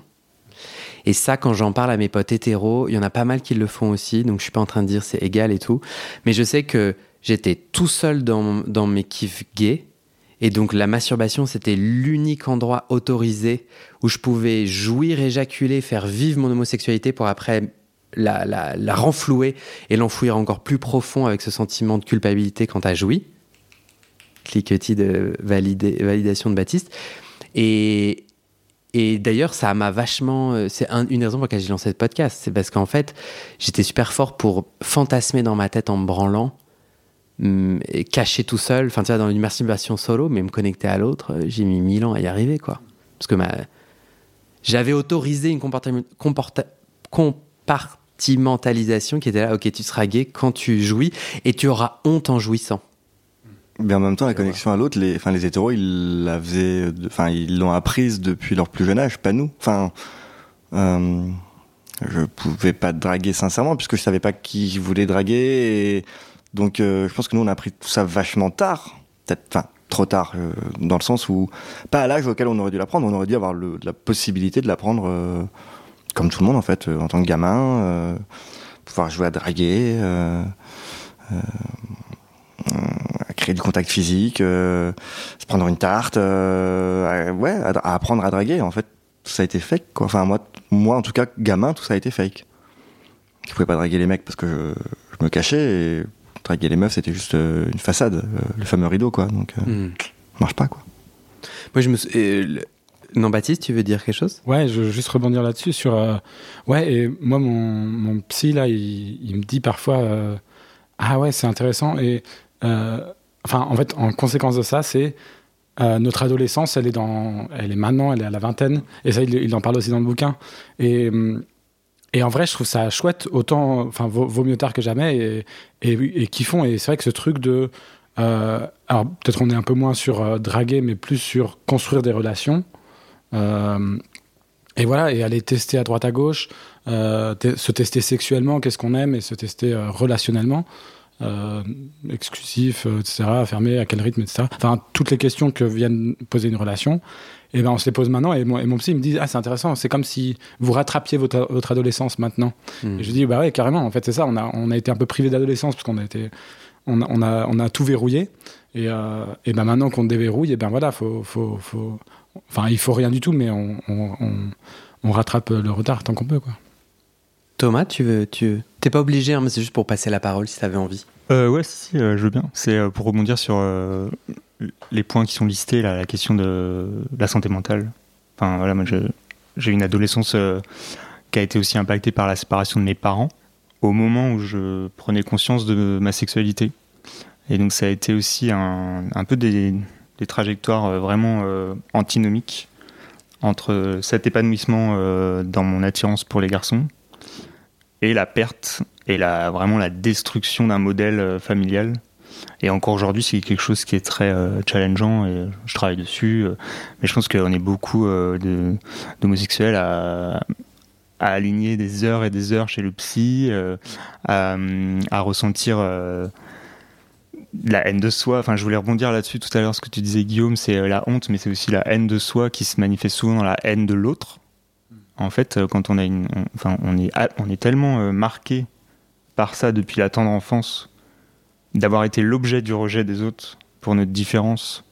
Et ça, quand j'en parle à mes potes hétéros, il y en a pas mal qui le font aussi, donc je suis pas en train de dire c'est égal et tout. Mais je sais que j'étais tout seul dans, dans mes kiffs gays. Et donc la masturbation, c'était l'unique endroit autorisé où je pouvais jouir, éjaculer, faire vivre mon homosexualité pour après la, renflouer et l'enfouir encore plus profond avec ce sentiment de culpabilité quand t'as joui. Cliquetis de validation de Baptiste. Et, et d'ailleurs, ça m'a vachement. Euh, c'est un, une raison pour laquelle j'ai lancé ce podcast. C'est parce qu'en fait, j'étais super fort pour fantasmer dans ma tête en me branlant, hum, et cacher tout seul. Enfin, tu vois, dans une masturbation solo, mais me connecter à l'autre, euh, j'ai mis mille ans à y arriver, quoi. Parce que. J'avais autorisé une comporta, mentalisation qui était là, ok, tu seras gay quand tu jouis et tu auras honte en jouissant. Mais en même temps, la connexion à l'autre, les, enfin, les hétéros, ils la faisaient, enfin, ils l'ont apprise depuis leur plus jeune âge, pas nous. Enfin, euh, je pouvais pas draguer sincèrement puisque je savais pas qui je voulais draguer. Et donc, euh, je pense que nous, on a appris tout ça vachement tard. Peut-être, enfin, trop tard, euh, dans le sens où, pas à l'âge auquel on aurait dû l'apprendre, on aurait dû avoir le, la possibilité de l'apprendre euh, comme tout le monde en fait, euh, en tant que gamin, euh, pouvoir jouer à draguer, euh, à créer du contact physique, se prendre une tarte, à, ouais, à, apprendre à draguer. En fait, tout ça a été fake. Quoi. Enfin moi, moi en tout cas, gamin, tout ça a été fake. Je pouvais pas draguer les mecs parce que je, je me cachais et draguer les meufs c'était juste une façade, le fameux rideau quoi. Donc mm. marche pas quoi. Moi je me non, Baptiste, tu veux dire quelque chose? Ouais, je veux juste rebondir là-dessus. Sur, euh, ouais, et moi, mon, mon psy, là, il, me dit parfois euh, Ah ouais, c'est intéressant. Et euh, enfin, en fait, en conséquence de ça, c'est notre adolescence, elle est, dans, elle est maintenant, elle est à la vingtaine. Et ça, il, en parle aussi dans le bouquin. Et, Et en vrai, je trouve ça chouette, autant, enfin, vaut, mieux tard que jamais, et, et, et kiffons. Et c'est vrai que ce truc de. Alors, peut-être on est un peu moins sur draguer, mais plus sur construire des relations. Euh, et voilà, et aller tester à droite à gauche, se tester sexuellement, qu'est-ce qu'on aime, et se tester relationnellement. exclusif, etc., fermé, à quel rythme, etc. Enfin, toutes les questions que viennent poser une relation et ben on se les pose maintenant. Et, mon, et mon psy me dit Ah, c'est intéressant, c'est comme si vous rattrapiez votre, votre adolescence maintenant. Hmm. Et je dis Bah ouais, carrément, en fait, c'est ça. On a, on a été un peu privé d'adolescence parce qu'on a été. On a, on a, on a tout verrouillé. Et, euh, et ben maintenant qu'on déverrouille, et ben voilà, faut, faut, faut, enfin, il faut rien du tout, mais on, on, on rattrape le retard tant qu'on peut. Quoi. Thomas, tu veux, tu t'es pas obligé, hein, mais c'est juste pour passer la parole si tu avais envie. Euh, ouais, si, euh, je veux bien. C'est euh, pour rebondir sur euh, les points qui sont listés, là, la question de la santé mentale. Enfin, voilà, moi, j'ai une adolescence euh, qui a été aussi impactée par la séparation de mes parents au moment où je prenais conscience de ma sexualité. Et donc, ça a été aussi un, un peu des, des trajectoires euh, vraiment euh, antinomiques entre cet épanouissement dans mon attirance pour les garçons et la perte et la, vraiment la destruction d'un modèle familial et encore aujourd'hui, c'est quelque chose qui est très euh, challengeant et je travaille dessus. Euh, mais je pense qu'on est beaucoup euh, d'homosexuels à, aligner des heures et des heures chez le psy, à, ressentir la haine de soi. Enfin, je voulais rebondir là-dessus tout à l'heure. Ce que tu disais, Guillaume, c'est la honte, mais c'est aussi la haine de soi qui se manifeste souvent dans la haine de l'autre. En fait, quand on a une, enfin, on est, on est tellement marqué par ça depuis la tendre enfance d'avoir été l'objet du rejet des autres pour notre différence.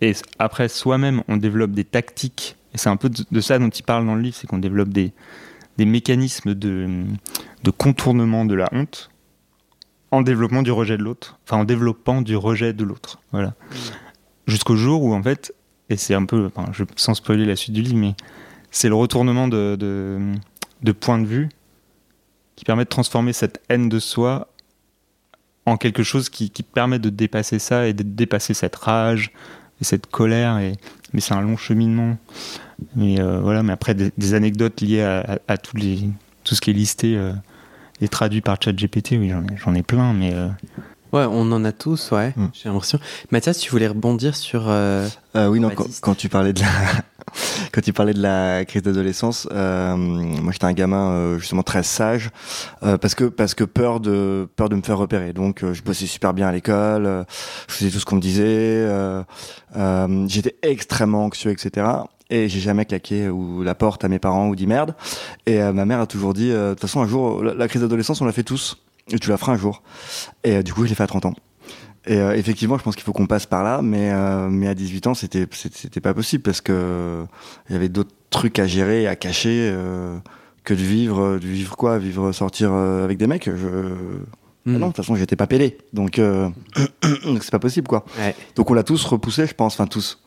Et après, soi-même, on développe des tactiques. Et c'est un peu de, ça dont il parle dans le livre, c'est qu'on développe des, des mécanismes de, de contournement de la honte en développement du rejet de l'autre. Enfin, en développant du rejet de l'autre. Voilà. Mmh. Jusqu'au jour où, en fait, et c'est un peu, enfin, je, sans spoiler la suite du livre, mais c'est le retournement de, de, de point de vue qui permet de transformer cette haine de soi en quelque chose qui, permet de dépasser ça et de dépasser cette rage et cette colère. Et, mais c'est un long cheminement. Mais euh, voilà, mais après des, anecdotes liées à, tous les, tout ce qui est listé euh, et traduit par ChatGPT, oui, j'en ai, plein, mais. Euh, ouais, on en a tous, ouais, mm. j'ai l'impression. Mathias, tu voulais rebondir sur. oui, non, quand, tu parlais de la, quand tu parlais de la crise d'adolescence, euh, moi j'étais un gamin euh, justement très sage euh, parce que parce que peur de peur de me faire repérer. Donc je bossais super bien à l'école, je faisais tout ce qu'on me disait, j'étais extrêmement anxieux, etc. Et j'ai jamais claqué ou la porte à mes parents ou dit merde. Et ma mère a toujours dit de toute façon un jour la, crise d'adolescence on la fait tous et tu la feras un jour. Et du coup je l'ai fait à 30 ans. Et euh, effectivement, je pense qu'il faut qu'on passe par là, mais euh, mais à 18 ans, c'était c'était pas possible parce que il y avait d'autres trucs à gérer, à cacher euh, que de vivre, de vivre quoi, vivre sortir avec des mecs? Je... Hmm. Ah non, de toute façon, j'étais pas pélé, donc donc c'est pas possible quoi. Ouais. Donc on l'a tous repoussé, je pense, enfin tous.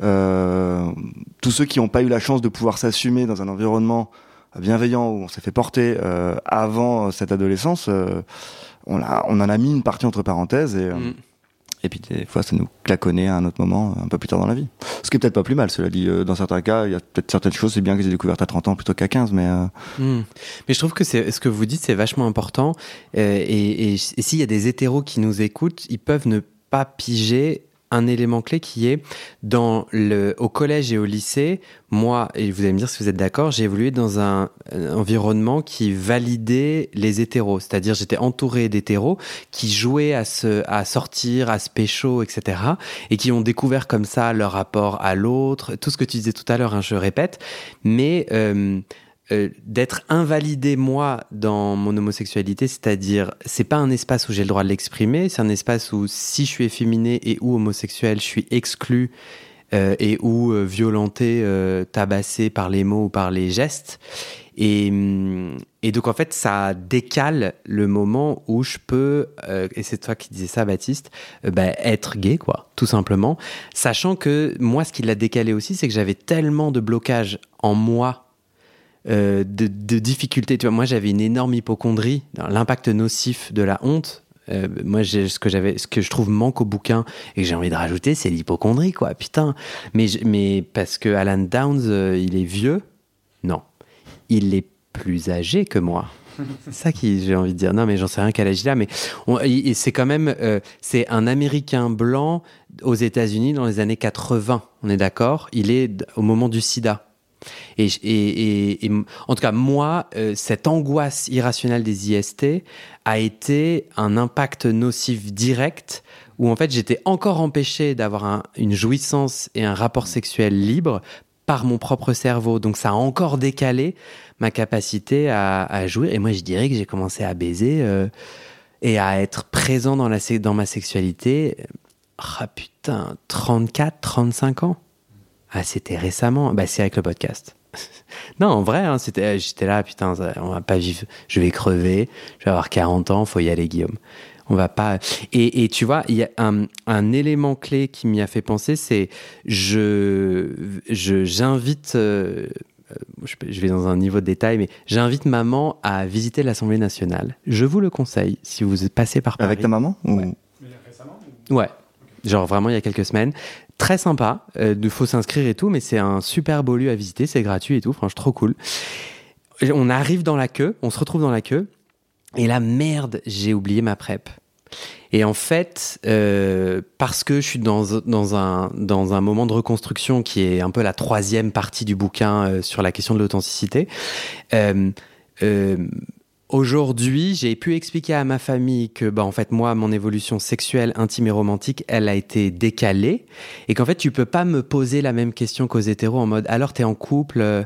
Tous ceux qui n'ont pas eu la chance de pouvoir s'assumer dans un environnement bienveillant où on s'est fait porter avant cette adolescence on, on en a mis une partie entre parenthèses et, euh, mm. et puis des fois ça nous claconnait à un autre moment, un peu plus tard dans la vie. Ce qui est peut-être pas plus mal, cela dit. Euh, dans certains cas, il y a peut-être certaines choses, c'est bien qu'ils aient découvert à 30 ans plutôt qu'à 15, mais. Euh, mm. Mais je trouve que ce que vous dites, c'est vachement important. et, et s'il y a des hétéros qui nous écoutent, ils peuvent ne pas piger un élément clé qui est dans le, au collège et au lycée, moi, et vous allez me dire si vous êtes d'accord, j'ai évolué dans un, environnement qui validait les hétéros. C'est-à-dire, j'étais entouré d'hétéros qui jouaient à se, à sortir, à se pécho, etc. et qui ont découvert comme ça leur rapport à l'autre. Tout ce que tu disais tout à l'heure, hein, je répète. Mais, euh, euh, d'être invalidé moi dans mon homosexualité, c'est-à-dire c'est pas un espace où j'ai le droit de l'exprimer, c'est un espace où si je suis efféminé et ou homosexuel, je suis exclu euh, et ou euh, violenté, tabassé par les mots ou par les gestes. Et, mm, et, donc en fait, ça décale le moment où je peux, et c'est toi qui disais ça, Baptiste, bah, être gay, quoi, tout simplement. Sachant que moi, ce qui l'a décalé aussi, c'est que j'avais tellement de blocage en moi euh, de, difficultés. Moi, j'avais une énorme hypochondrie, l'impact nocif de la honte. Euh, moi, ce que j'avais, ce que je trouve manque au bouquin et que j'ai envie de rajouter, c'est l'hypochondrie, quoi. Putain. Mais, parce que Alan Downs, euh, il est vieux? Non, il est plus âgé que moi. C'est ça qui j'ai envie de dire. Non, mais j'en sais rien quel âge il a, mais c'est quand même c'est un Américain blanc aux États-Unis dans les années 80. On est d'accord? Il est au moment du SIDA. Et, en tout cas, moi, euh, cette angoisse irrationnelle des IST a été un impact nocif direct où en fait j'étais encore empêché d'avoir un- une jouissance et un rapport sexuel libre par mon propre cerveau. Donc ça a encore décalé ma capacité à, à jouir. Et moi, je dirais que j'ai commencé à baiser euh, et à être présent dans, ma sexualité. Ah putain, 34, 35 ans. Ah, c'était récemment. Bah, c'est avec le podcast. non, en vrai, hein, c'était, j'étais là, putain, ça- on va pas vivre. Je vais crever. Je vais avoir 40 ans. Faut y aller, Guillaume. On va pas. Et, et tu vois, il y a un, un élément clé qui m'y a fait penser, c'est je, je, j'invite. euh, euh, je, vais dans un niveau de détail, mais j'invite maman à visiter l'Assemblée nationale. Je vous le conseille si vous passez par Paris. Avec ta maman ou... Ouais. Ouais, genre vraiment il y a quelques semaines. Très sympa, euh, il faut s'inscrire et tout, mais c'est un super beau lieu à visiter, c'est gratuit et tout, franchement trop cool. On arrive dans la queue, on se retrouve dans la queue, et là merde, j'ai oublié ma prep. Et en fait, euh, parce que je suis dans, un, moment de reconstruction qui est un peu la troisième partie du bouquin euh, sur la question de l'authenticité, euh, euh, Aujourd'hui, j'ai pu expliquer à ma famille que, bah, en fait, moi, mon évolution sexuelle, intime et romantique, elle a été décalée. Et qu'en fait, tu peux pas me poser la même question qu'aux hétéros en mode, alors t'es en couple, euh,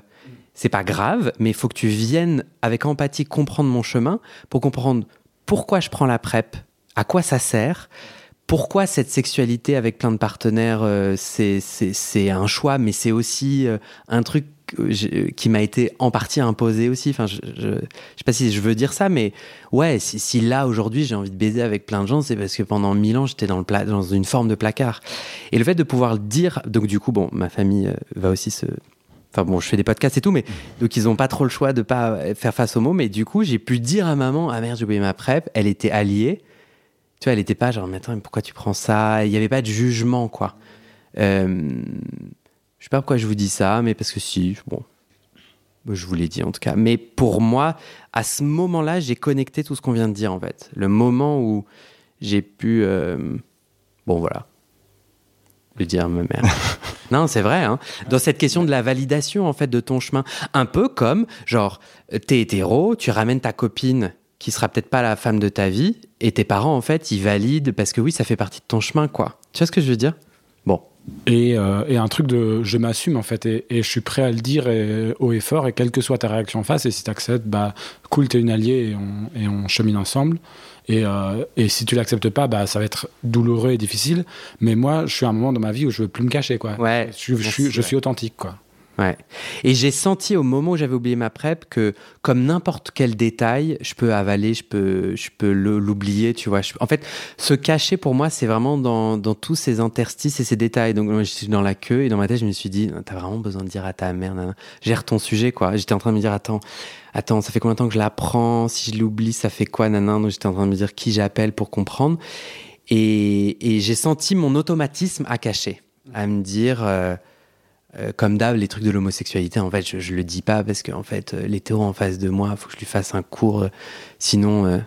c'est pas grave, mais il faut que tu viennes avec empathie comprendre mon chemin pour comprendre pourquoi je prends la PrEP, à quoi ça sert, pourquoi cette sexualité avec plein de partenaires, euh, c'est, un choix, mais c'est aussi euh, un truc qui m'a été en partie imposé aussi. Enfin, je, je, je sais pas si je veux dire ça, mais ouais, si, si là aujourd'hui j'ai envie de baiser avec plein de gens, c'est parce que pendant mille ans j'étais dans, le pla- dans une forme de placard. Et le fait de pouvoir le dire, donc du coup, bon, ma famille euh, va aussi se. Enfin bon, je fais des podcasts et tout, mais donc ils ont pas trop le choix de pas faire face aux mots. Mais du coup, j'ai pu dire à maman, ah merde, j'ai oublié ma PrEP. Elle était alliée. Tu vois, elle était pas genre, mais attends, mais pourquoi tu prends ça? Il n'y avait pas de jugement, quoi. Euh, je sais pas pourquoi je vous dis ça, mais parce que si, bon, je vous l'ai dit en tout cas. Mais pour moi, à ce moment-là, j'ai connecté tout ce qu'on vient de dire en fait. Le moment où j'ai pu, euh, bon voilà, le dire à ma mère. non, c'est vrai. Hein. Dans cette question de la validation en fait de ton chemin, un peu comme genre t'es hétéro, tu ramènes ta copine qui sera peut-être pas la femme de ta vie, et tes parents en fait ils valident parce que oui, ça fait partie de ton chemin quoi. Tu vois ce que je veux dire? Et, euh, et un truc de je m'assume en fait et, et je suis prêt à le dire et, haut et fort et quelle que soit ta réaction en face et si tu acceptes bah cool t'es une alliée et on, et on chemine ensemble. Et, euh, et si tu l'acceptes pas bah ça va être douloureux et difficile. Mais moi je suis à un moment dans ma vie où je veux plus me cacher quoi. Ouais, je, suis- je suis, je suis authentique quoi Ouais. Et j'ai senti au moment où j'avais oublié ma prep que, comme n'importe quel détail, je peux avaler, je peux, je peux l'oublier, tu vois. En fait, se cacher pour moi, c'est vraiment dans, tous ces interstices et ces détails. Donc, je suis dans la queue et dans ma tête, je me suis dit, t'as vraiment besoin de dire à ta mère, gère ton sujet, quoi. J'étais en train de me dire, attends, attends, ça fait combien de temps que je l'apprends Si je l'oublie, ça fait quoi, nana Donc, j'étais en train de me dire qui j'appelle pour comprendre. Et, et j'ai senti mon automatisme à cacher, à me dire. euh, euh, comme d'hab, les trucs de l'homosexualité, en fait, je, je le dis pas parce que en fait, euh, l'hétéro en face de moi, faut que je lui fasse un cours, euh, sinon.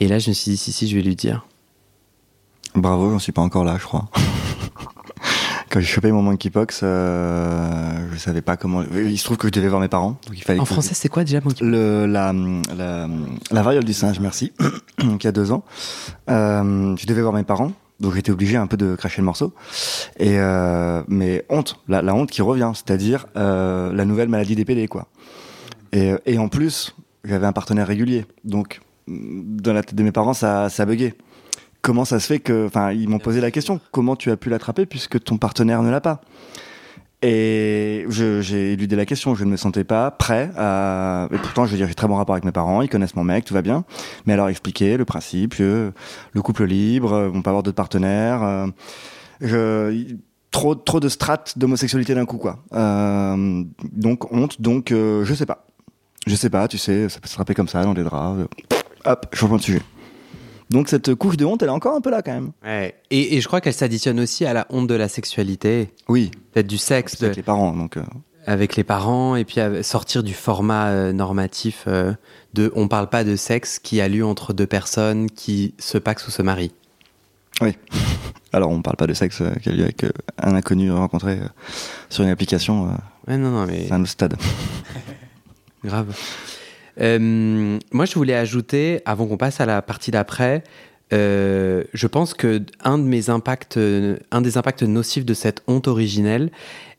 Et là, je me suis dit, si, si, je vais lui dire. Bravo, j'en suis pas encore là, je crois. Quand j'ai chopé mon monkeypox, euh, je savais pas comment. Il se trouve que je devais voir mes parents, donc il fallait. En que- français, c'est quoi déjà mon le, la, la, la variole du singe, merci, y a deux ans. Euh, je devais voir mes parents, donc j'étais obligé un peu de cracher le morceau. Et euh, mais honte, la, honte qui revient, c'est-à-dire euh, la nouvelle maladie des PD, quoi. Et, et en plus, j'avais un partenaire régulier, donc dans la tête de mes parents, ça, ça buguait. Comment ça se fait que, enfin, ils m'ont posé la question, comment tu as pu l'attraper puisque ton partenaire ne l'a pas? Et j'ai éludé la question, je ne me sentais pas prêt à... Et pourtant, je veux dire, j'ai très bon rapport avec mes parents, ils connaissent mon mec, tout va bien. Mais alors expliquer le principe, le couple libre, euh, on peut avoir d'autres partenaires. euh, trop, trop de strates d'homosexualité d'un coup, quoi. Euh, donc, honte, donc, euh, je sais pas. Je sais pas, tu sais, ça peut se frapper comme ça, dans des draps. euh, hop, changement de sujet. Donc, cette couche de honte, elle est encore un peu là, quand même. Ouais. Et, et je crois qu'elle s'additionne aussi à la honte de la sexualité, Oui, peut-être du sexe. c'est avec de- les parents, donc... euh, avec les parents et puis sortir du format euh, normatif euh, de on parle pas de sexe qui a lieu entre deux personnes qui se paxent ou se marient. Alors, on parle pas de sexe qui a lieu avec un inconnu rencontré sur une application. Ouais, non, non, mais C'est un autre stade. grave. Euh, moi, je voulais ajouter, avant qu'on passe à la partie d'après, euh, je pense que un de mes impacts, un des impacts nocifs de cette honte originelle,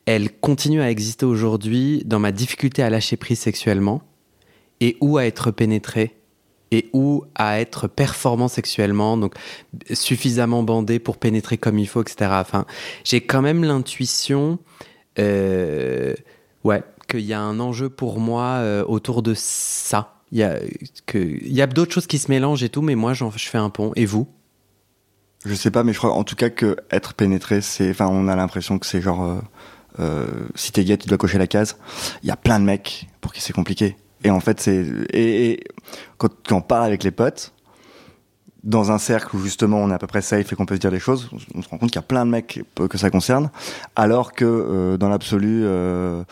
elle continue à exister aujourd'hui dans ma difficulté à lâcher prise sexuellement et ou à être pénétré et ou à être performant sexuellement, donc suffisamment bandé pour pénétrer comme il faut, etc. Enfin, j'ai quand même l'intuition, euh, ouais, qu'il y a un enjeu pour moi euh, autour de ça. Il y a, que, il y a d'autres choses qui se mélangent et tout, mais moi, j'en, je fais un pont. Et vous? Je sais pas, mais je crois en tout cas que être pénétré, c'est. Enfin, on a l'impression que c'est genre. euh, euh, si t'es gay, tu dois cocher la case. Il y a plein de mecs pour qui c'est compliqué. Et en fait, c'est. Et, et quand, quand on parle avec les potes, dans un cercle où justement on est à peu près safe et qu'on peut se dire des choses, on se rend compte qu'il y a plein de mecs que que ça concerne, alors que euh, dans l'absolu, euh,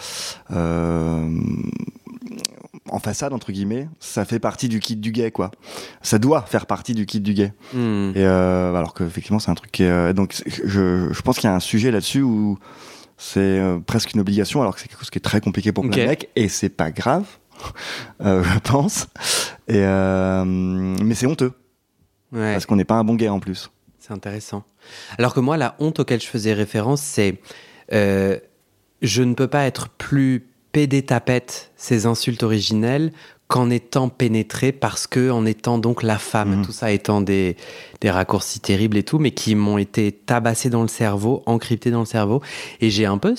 euh, en façade entre guillemets, ça fait partie du kit du gay quoi. Ça doit faire partie du kit du gay. Hmm. Et euh, alors qu'effectivement, c'est un truc qui est. euh, donc, je, je pense qu'il y a un sujet là-dessus où c'est euh, presque une obligation, alors que c'est quelque chose qui est très compliqué pour plein Ok. de mecs, et c'est pas grave, euh, je pense. Et euh, mais c'est honteux, Ouais. parce qu'on n'est pas un bon gay en plus. C'est intéressant. Alors que moi, la honte auquel je faisais référence, c'est euh, je ne peux pas être plus pédé tapette ces insultes originelles qu'en étant pénétré parce que en étant donc la femme, Mhm. tout ça étant des, des raccourcis terribles et tout, mais qui m'ont été tabassés dans le cerveau, encryptés dans le cerveau. Et j'ai un peu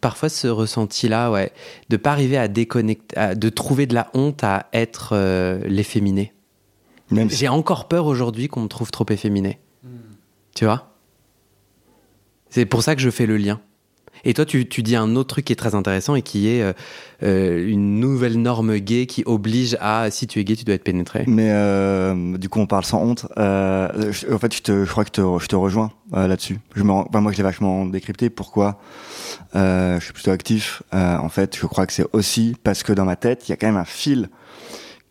parfois ce ressenti-là, ouais, de pas arriver à déconnecter, à- de trouver de la honte à être euh, l'efféminé. Même si J'ai encore peur aujourd'hui qu'on me trouve trop efféminé. Tu vois? C'est pour ça que je fais le lien. Et toi, tu, tu dis un autre truc qui est très intéressant et qui est euh, euh, une nouvelle norme gay qui oblige à, si tu es gay, tu dois être pénétré. Mais euh, du coup, on parle sans honte. Euh, je- en fait, je, te, je crois que te, je te rejoins là-dessus. Je me, rends- enfin, moi, je l'ai vachement décrypté. Pourquoi? Je suis plutôt actif. En fait, je crois que c'est aussi parce que dans ma tête, il y a quand même un fil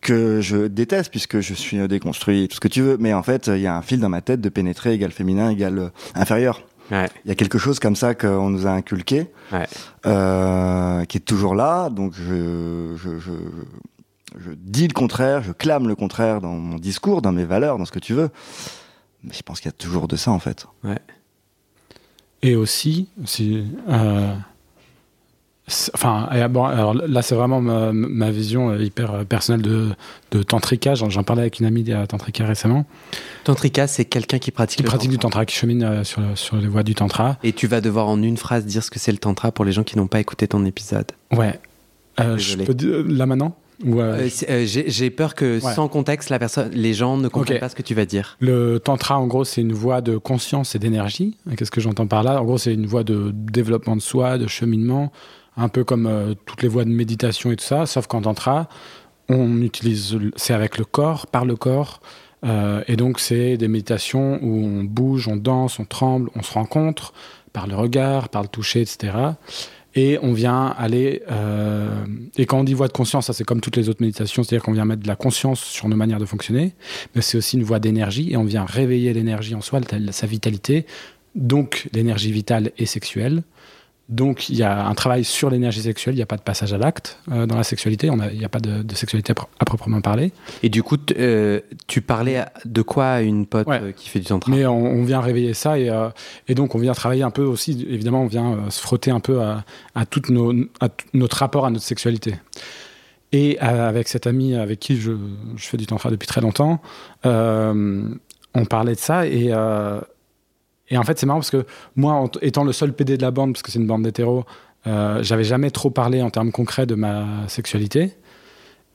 que je déteste puisque je suis euh, déconstruit, tout ce que tu veux. Mais en fait, il y a un fil dans ma tête de pénétrer égale féminin égale euh, inférieur. Ouais, Il y a quelque chose comme ça qu'on nous a inculqué ouais. euh, qui est toujours là. Donc je, je, je, je dis le contraire, je clame le contraire dans mon discours, dans mes valeurs, dans ce que tu veux. Mais je pense qu'il y a toujours de ça en fait. Et aussi, si, euh, enfin, bon, alors là, c'est vraiment ma, ma vision euh, hyper euh, personnelle de, de tantrika. J'en, parlais avec une amie de tantrika récemment, Tantrika, c'est quelqu'un qui pratique qui le pratique du tantra. qui chemine euh, sur, sur les voies du tantra. Et tu vas devoir en une phrase dire ce que c'est le tantra pour les gens qui n'ont pas écouté ton épisode. Ouais. Euh, je peux dire là maintenant Ou, euh, Euh, c'est- euh, J'ai peur que Ouais. sans contexte, la personne, les gens ne comprennent pas ce que tu vas dire. Le tantra, en gros, c'est une voie de conscience et d'énergie. Qu'est-ce que j'entends par là? En gros, c'est une voie de développement de soi, de cheminement, un peu comme euh, toutes les voies de méditation et tout ça, sauf qu'en tantra, on utilise, c'est avec le corps, par le corps. Euh, et donc, c'est des méditations où on bouge, on danse, on tremble, on se rencontre par le regard, par le toucher, etc. Et on vient aller. euh, et quand on dit voie de conscience, ça c'est comme toutes les autres méditations, c'est-à-dire qu'on vient mettre de la conscience sur nos manières de fonctionner, mais c'est aussi une voie d'énergie et on vient réveiller l'énergie en soi, sa vitalité, donc l'énergie vitale et sexuelle. Donc il y a un travail sur l'énergie sexuelle, il n'y a pas de passage à l'acte euh, dans la sexualité, il n'y a pas de, de sexualité à, pro- à proprement parler, Et du coup, euh, tu parlais de quoi à une pote Ouais. euh, qui fait du tantra? Mais on, on vient réveiller ça et, euh, et donc on vient travailler un peu aussi, évidemment on vient euh, se frotter un peu à, à, toutes nos, à tout notre rapport à notre sexualité. Et avec cette amie avec qui je, je fais du tantra depuis très longtemps, euh, on parlait de ça et, euh, et en fait c'est marrant parce que moi étant le seul PD de la bande, parce que c'est une bande d'hétéros, euh, j'avais jamais trop parlé en termes concrets de ma sexualité.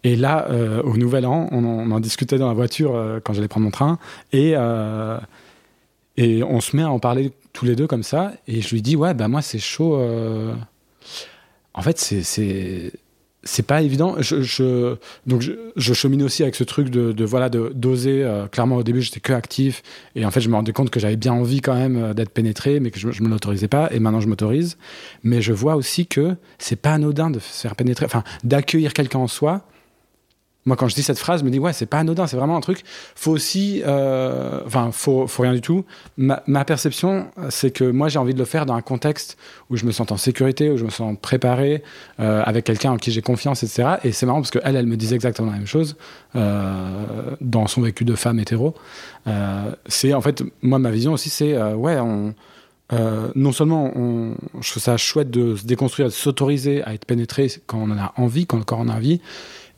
Et là, euh, au Nouvel An, on en, discutait dans la voiture euh, quand j'allais prendre mon train. Et, et on se met à en parler tous les deux comme ça. Et je lui dis, ouais, bah moi, c'est chaud. En fait, c'est- c'est pas évident. Je, donc je, chemine aussi avec ce truc de, voilà de d'oser. Euh, clairement au début j'étais que actif et en fait je me rendais compte que j'avais bien envie quand même euh, d'être pénétré, mais que je, je me l'autorisais pas. Et maintenant je m'autorise. Mais je vois aussi que c'est pas anodin de faire pénétrer, enfin d'accueillir quelqu'un en soi moi, quand je dis cette phrase, je me dis, ouais, c'est pas anodin, c'est vraiment un truc. Faut aussi, euh, enfin, faut, faut rien du tout. Ma, perception, c'est que moi, j'ai envie de le faire dans un contexte où je me sens en sécurité, où je me sens préparé, euh, avec quelqu'un en qui j'ai confiance, etc. Et c'est marrant parce qu'elle, elle me disait exactement la même chose euh, dans son vécu de femme hétéro. C'est en fait, moi, ma vision aussi, c'est, ouais, on. Non seulement je trouve ça chouette de se déconstruire, de s'autoriser à être pénétré quand on en a envie, quand le corps en a envie,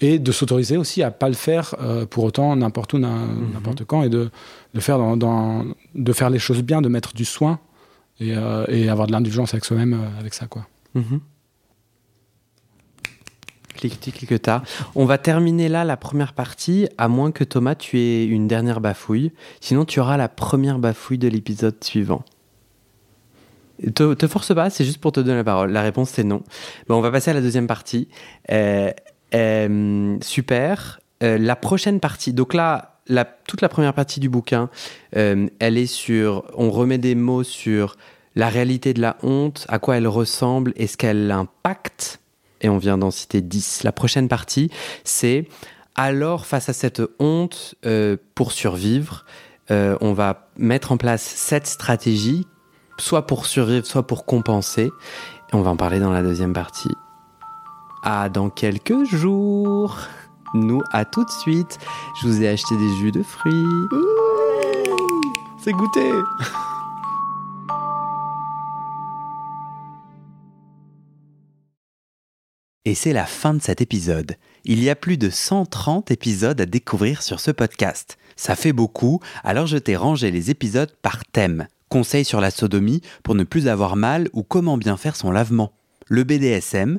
et de s'autoriser aussi à pas le faire euh, pour autant n'importe où, n'importe mm -hmm. quand, et de, de, faire dans, dans, de faire les choses bien, de mettre du soin et, euh, et avoir de l'indulgence avec soi-même euh, avec ça. Quoi. Mm -hmm. Ta. On va terminer là la première partie, à moins que Thomas, tu aies une dernière bafouille. Sinon, tu auras la première bafouille de l'épisode suivant. Te, te, force pas, c'est juste pour te donner la parole. La réponse, c'est non. Bon, on va passer à la deuxième partie. Euh, euh, super. Euh, la prochaine partie, donc là, toute la première partie du bouquin, euh, elle est sur. On remet des mots sur la réalité de la honte, à quoi elle ressemble et ce qu'elle impacte. Et on vient d'en citer 10. La prochaine partie, c'est alors, face à cette honte, pour survivre, on va mettre en place cette stratégie, soit pour survivre, soit pour compenser. Et on va en parler dans la deuxième partie. À dans quelques jours. Nous, à tout de suite. Je vous ai acheté des jus de fruits. C'est goûté. Et c'est la fin de cet épisode. Il y a plus de 130 épisodes à découvrir sur ce podcast. Ça fait beaucoup, alors je t'ai rangé les épisodes par thème. Conseils sur la sodomie pour ne plus avoir mal ou comment bien faire son lavement. Le BDSM,